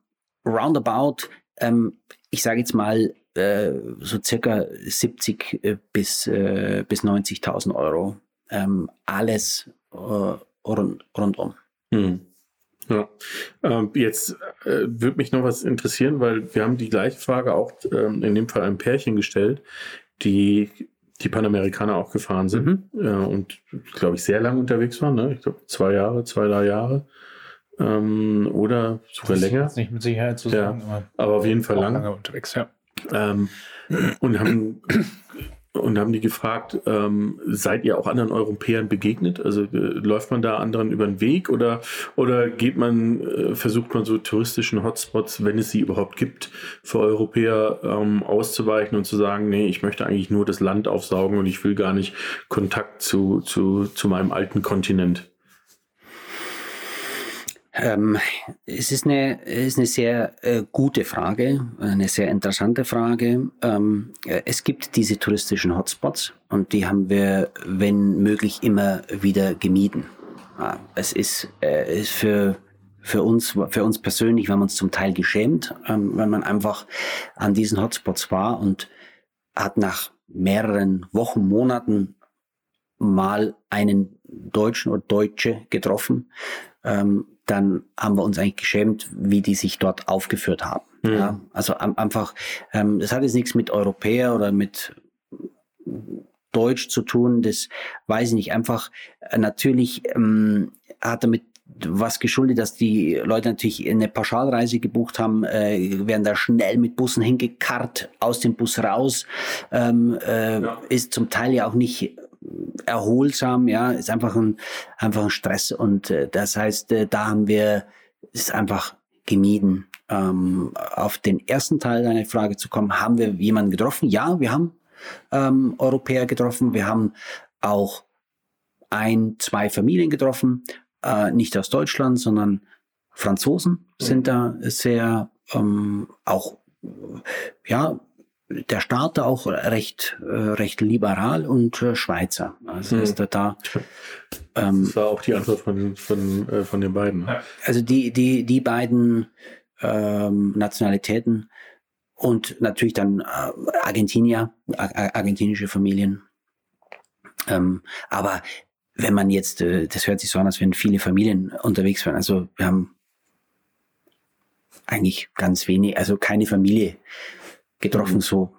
roundabout, ähm, ich sage jetzt mal, äh, so circa 70 äh, bis, äh, bis 90.000 Euro. Ähm, alles rund, rundum. Hm. Ja. Ähm, jetzt äh, würde mich noch was interessieren, weil wir haben die gleiche Frage auch ähm, in dem Fall einem Pärchen gestellt, die die Panamerikaner auch gefahren sind Mhm. äh, und, glaube ich, sehr lange unterwegs waren. Ne? Ich glaube, zwei Jahre, zwei, drei Jahre. Ähm, oder sogar Das ist länger. jetzt nicht mit Sicherheit zu Ja. sagen, aber Aber auf jeden Fall lang. lange unterwegs, ja. Ähm, und haben und haben die gefragt, ähm, seid ihr auch anderen Europäern begegnet? Also äh, läuft man da anderen über den Weg oder oder geht man, äh, versucht man so touristischen Hotspots, wenn es sie überhaupt gibt, für Europäer ähm, auszuweichen und zu sagen, nee, ich möchte eigentlich nur das Land aufsaugen und ich will gar nicht Kontakt zu, zu, zu meinem alten Kontinent. Ähm, es ist eine, es ist eine sehr äh, gute Frage, eine sehr interessante Frage. Ähm, äh, es gibt diese touristischen Hotspots und die haben wir, wenn möglich, immer wieder gemieden. Ja, es ist, äh, ist für, für, uns, für uns persönlich, wir haben uns zum Teil geschämt, ähm, wenn man einfach an diesen Hotspots war und hat nach mehreren Wochen, Monaten mal einen Deutschen oder Deutsche getroffen, ähm, dann haben wir uns eigentlich geschämt, wie die sich dort aufgeführt haben. Mhm. Ja, also einfach, ähm, das hat jetzt nichts mit Europäer oder mit Deutsch zu tun, das weiß ich nicht. Einfach, äh, natürlich ähm, hat damit was geschuldet, dass die Leute natürlich eine Pauschalreise gebucht haben, äh, werden da schnell mit Bussen hingekarrt, aus dem Bus raus, ähm, äh, Ja. ist zum Teil ja auch nicht erholsam, ja, ist einfach ein, einfach ein Stress und äh, das heißt, äh, da haben wir es einfach gemieden. Ähm, auf den ersten Teil deiner Frage zu kommen, haben wir jemanden getroffen? Ja, wir haben ähm, Europäer getroffen, wir haben auch ein, zwei Familien getroffen, äh, nicht aus Deutschland, sondern Franzosen sind da sehr ähm, auch ja der Staat da auch recht äh, recht liberal und äh, Schweizer. Also Mhm. ist da da ähm, Das war auch die Antwort von, von, äh, von den beiden. Ja. also die die die beiden ähm, Nationalitäten und natürlich dann äh, Argentinier, argentinische Familien. Ähm, aber wenn man jetzt, äh, das hört sich so an, als wenn viele Familien unterwegs wären. Also wir haben eigentlich ganz wenig, also keine Familie getroffen, Mhm. so,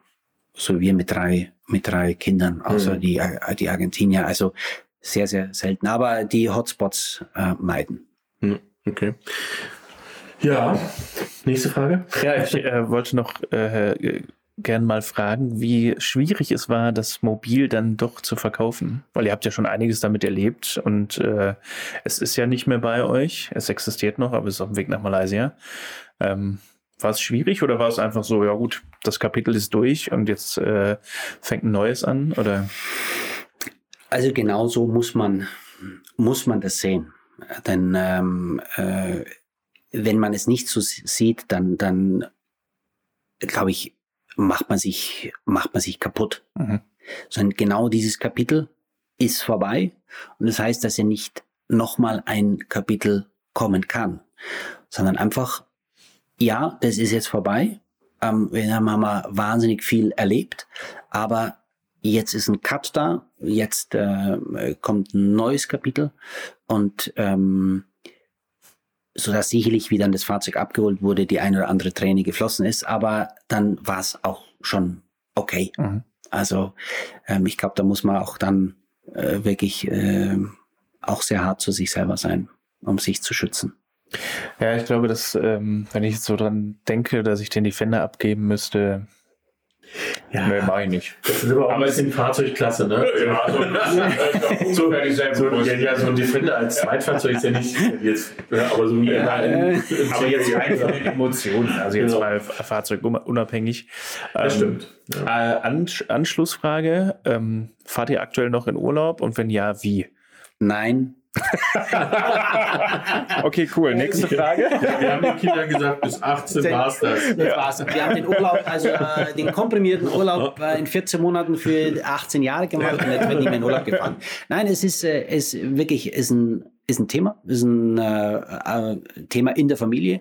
so wir mit drei, mit drei Kindern, außer Mhm. die, äh, die Argentinier. Also sehr, sehr selten. Aber die Hotspots äh, meiden. Hm, Okay. Ja, nächste Frage. Ja, ich äh, wollte noch äh, gern mal fragen, wie schwierig es war, das Mobil dann doch zu verkaufen. Weil ihr habt ja schon einiges damit erlebt und äh, es ist ja nicht mehr bei euch. Es existiert noch, aber es ist auf dem Weg nach Malaysia. Ähm, war es schwierig oder war es einfach so, ja gut, das Kapitel ist durch und jetzt äh, fängt ein neues an? Oder Also genau so muss man, muss man das sehen. Denn ähm, äh, wenn man es nicht so sieht, dann, dann glaube ich, macht man sich, macht man sich kaputt. Mhm. Sondern genau dieses Kapitel ist vorbei. Und das heißt, dass ja nicht nochmal ein Kapitel kommen kann. Sondern einfach, ja, das ist jetzt vorbei. Ähm, wir haben wir wahnsinnig viel erlebt, aber jetzt ist ein Cut da, jetzt äh, kommt ein neues Kapitel und ähm, so dass sicherlich, wie dann das Fahrzeug abgeholt wurde, die eine oder andere Träne geflossen ist, aber dann war es auch schon okay. Mhm. Also ähm, ich glaube, da muss man auch dann äh, wirklich äh, auch sehr hart zu sich selber sein, um sich zu schützen. Ja, ich glaube, dass, ähm, wenn ich jetzt so dran denke, dass ich den Defender abgeben müsste, Ja, nee, mach ich nicht. das ist aber auch Aber ein bisschen Fahrzeugklasse, ne? Ja, so- so, so, ja, ja, so ein Defender als Zweitfahrzeug ist ja nicht jetzt, ja, aber so ein Ja, ein- Aber jetzt rein von den Emotionen, also jetzt Genau. mal fahrzeugunabhängig. Das Ähm, stimmt. Ja. Äh, Ansch Anschlussfrage: ähm, Fahrt ihr aktuell noch in Urlaub und wenn ja, wie? Nein, Okay, cool. Nächste Frage. Wir haben den Kindern gesagt, bis 18 war es das. das war's. Wir haben den Urlaub, also äh, den komprimierten Urlaub äh, in 14 Monaten für 18 Jahre gemacht und jetzt wird nicht mehr in Urlaub gefahren. Nein, es ist, äh, es wirklich ist ein, ist ein Thema, ist ein äh, äh, Thema in der Familie,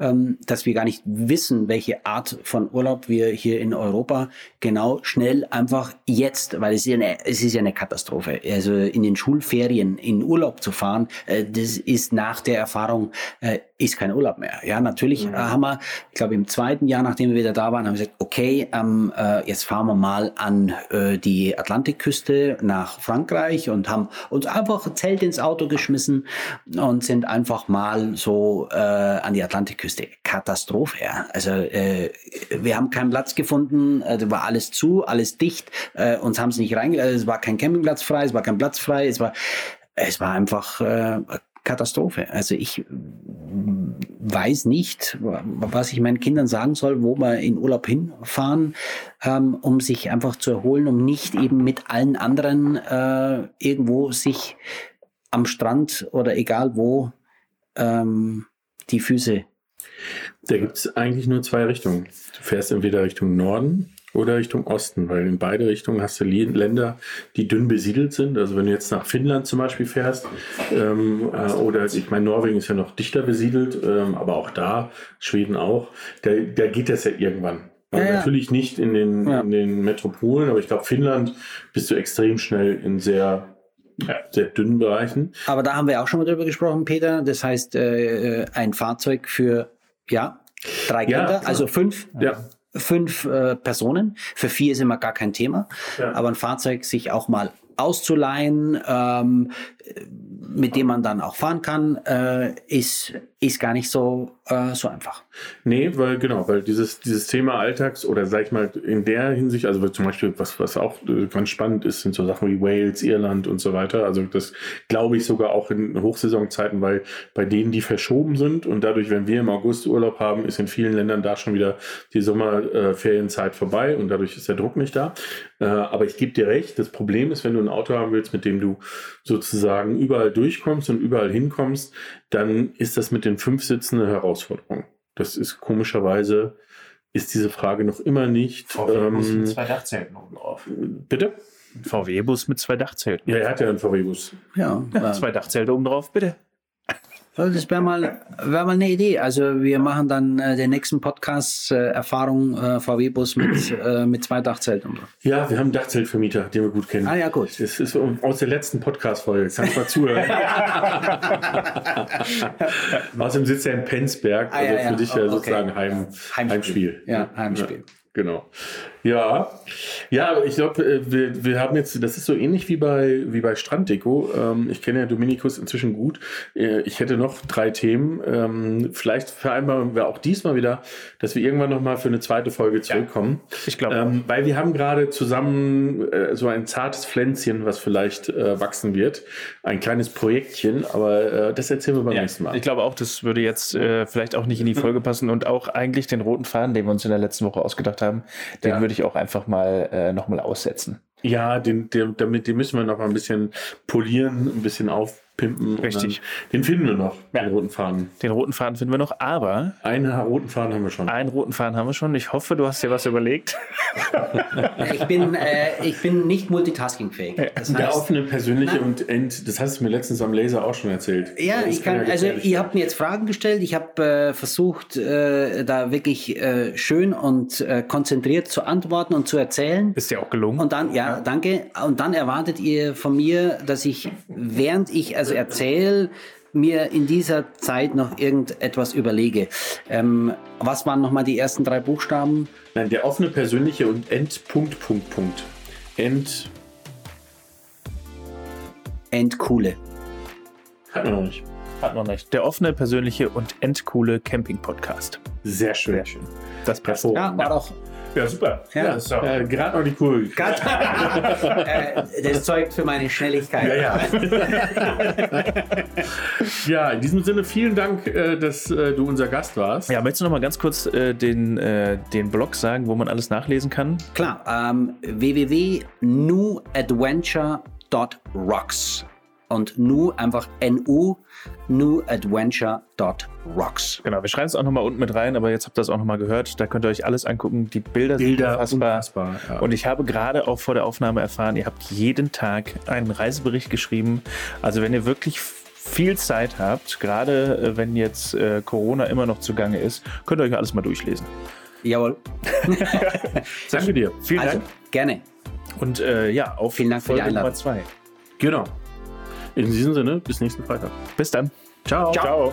ähm, dass wir gar nicht wissen, welche Art von Urlaub wir hier in Europa genau schnell einfach jetzt, weil es ist ja eine, es ist ja eine Katastrophe. Also in den Schulferien in Urlaub zu fahren, äh, das ist nach der Erfahrung äh, ist kein Urlaub mehr. Ja, natürlich mhm. haben wir, ich glaube im zweiten Jahr, nachdem wir wieder da waren, haben wir gesagt, okay, ähm, äh, jetzt fahren wir mal an äh, die Atlantikküste nach Frankreich und haben uns einfach Zelt ins Auto geschmissen und sind einfach mal so äh, an die Atlantikküste. Katastrophe, ja. Also äh, wir haben keinen Platz gefunden, äh, war alles zu, alles dicht, äh, uns haben sie nicht reingelassen, es war kein Campingplatz frei, es war kein Platz frei, es war es war einfach äh, Katastrophe. Also ich weiß nicht, was ich meinen Kindern sagen soll, wo wir in Urlaub hinfahren, ähm, um sich einfach zu erholen, um nicht eben mit allen anderen äh, irgendwo sich am Strand oder egal wo ähm, die Füße. Da gibt es eigentlich nur zwei Richtungen. Du fährst entweder Richtung Norden oder Richtung Osten, weil in beide Richtungen hast du Länder, die dünn besiedelt sind. Also wenn du jetzt nach Finnland zum Beispiel fährst, ähm, äh, oder ich meine, Norwegen ist ja noch dichter besiedelt, ähm, aber auch da, Schweden auch, da, da geht das ja irgendwann. Also ja, Natürlich nicht in den, ja. in den Metropolen, aber ich glaube, Finnland bist du extrem schnell in sehr ja, sehr dünnen Bereichen. Aber da haben wir auch schon mal drüber gesprochen, Peter. Das heißt, äh, ein Fahrzeug für ja, drei Kinder, also fünf. Ja fünf äh, Personen. Für vier ist immer gar kein Thema. Ja. Aber ein Fahrzeug sich auch mal auszuleihen, ähm, mit dem man dann auch fahren kann, äh, ist, ist gar nicht so, äh, so einfach. Nee, weil genau, weil dieses, dieses Thema Alltags oder sag ich mal in der Hinsicht, also zum Beispiel, was, was auch äh, ganz spannend ist, sind so Sachen wie Wales, Irland und so weiter. Also das glaube ich sogar auch in Hochsaisonzeiten, weil bei denen, die verschoben sind und dadurch, wenn wir im August Urlaub haben, ist in vielen Ländern da schon wieder die Sommerferienzeit vorbei und dadurch ist der Druck nicht da. Äh, aber ich gebe dir recht, das Problem ist, wenn du ein Auto haben willst, mit dem du sozusagen überall durchkommst und überall hinkommst, dann ist das mit den fünf Sitzen eine Herausforderung. Das ist komischerweise, ist diese Frage noch immer nicht. VW-Bus ähm, mit zwei Dachzelten oben drauf. Bitte? VW-Bus mit zwei Dachzelten. Ja, er hat ja einen VW-Bus. Ja, ja, zwei Dachzelte oben drauf, bitte. Das wäre mal, wär mal eine Idee. Also wir machen dann äh, den nächsten Podcast äh, Erfahrung äh, VW-Bus mit, äh, mit zwei Dachzelten. Ja, wir haben einen Dachzeltvermieter, den wir gut kennen. Ah ja, gut. Das ist aus der letzten Podcast-Folge. Kannst mal zuhören. Außerdem sitzt er in Penzberg, also ah, ja, für dich ja okay. sozusagen Heim, Heimspiel. Heimspiel. Ja, Heimspiel. Ja, genau. Ja, ja, ich glaube, äh, wir, wir haben jetzt, das ist so ähnlich wie bei, wie bei Stranddeko. Ähm, ich kenne ja Dominikus inzwischen gut. Äh, ich hätte noch drei Themen. Ähm, vielleicht vereinbaren wir auch diesmal wieder, dass wir irgendwann nochmal für eine zweite Folge zurückkommen. Ja, ich glaube. Ähm, weil wir haben gerade zusammen äh, so ein zartes Pflänzchen, was vielleicht wachsen wird. Ein kleines Projektchen, aber das erzählen wir beim ja, nächsten Mal. Ich glaube auch, das würde jetzt vielleicht auch nicht in die Folge passen und auch eigentlich den roten Faden, den wir uns in der letzten Woche ausgedacht haben, den ja. würde ich auch einfach mal äh, nochmal aussetzen. Ja, den, den, damit, den müssen wir noch mal ein bisschen polieren, ein bisschen auf, pimpen. Richtig. den finden wir noch, ja. den roten Faden. Den roten Faden finden wir noch, aber. Einen roten Faden haben wir schon. Einen roten Faden haben wir schon. Ich hoffe, du hast dir was überlegt. ich, bin, äh, ich bin nicht multitaskingfähig. Das heißt, Der offene, persönliche nein. und end, das hast du mir letztens am Laser auch schon erzählt. Ja, ich kann, also ihr habt mir jetzt Fragen gestellt. Ich habe äh, versucht, äh, da wirklich äh, schön und äh, konzentriert zu antworten und zu erzählen. Ist dir auch gelungen. Und dann, ja, ja, danke. Und dann erwartet ihr von mir, dass ich, während ich, also also erzähle, mir in dieser Zeit noch irgendetwas überlege. Ähm, was waren nochmal die ersten drei Buchstaben? Nein, der offene, persönliche und End, Punkt, Punkt, Punkt. End. Endcoole. Hat man noch nicht. Hat man nicht. Der offene, persönliche und endcoole Camping-Podcast. Sehr schön. Sehr schön. Das passt. Ja, war doch ja, super. Ja, ja so. äh, Gerade noch die Kurve. äh, das zeugt für meine Schnelligkeit. Ja, ja. ja in diesem Sinne vielen Dank, äh, dass äh, du unser Gast warst. Ja, möchtest du noch mal ganz kurz äh, den, den Blog sagen, wo man alles nachlesen kann? Klar, ähm, www.newadventure.rocks und nu einfach nu newadventure.rocks. Genau, wir schreiben es auch nochmal unten mit rein, aber jetzt habt ihr es auch nochmal gehört. Da könnt ihr euch alles angucken. Die Bilder, Bilder sind unfassbar. unfassbar ja. Und ich habe gerade auch vor der Aufnahme erfahren, ihr habt jeden Tag einen Reisebericht geschrieben. Also wenn ihr wirklich viel Zeit habt, gerade äh, wenn jetzt äh, Corona immer noch zugange ist, könnt ihr euch alles mal durchlesen. Jawohl. Danke dir. Vielen also, Dank. Gerne. Und äh, ja, auf Vielen Dank Folge für die Einladung. Nummer zwei. Genau. In diesem Sinne, bis nächsten Freitag. Bis dann. Ciao. Ciao. Ciao.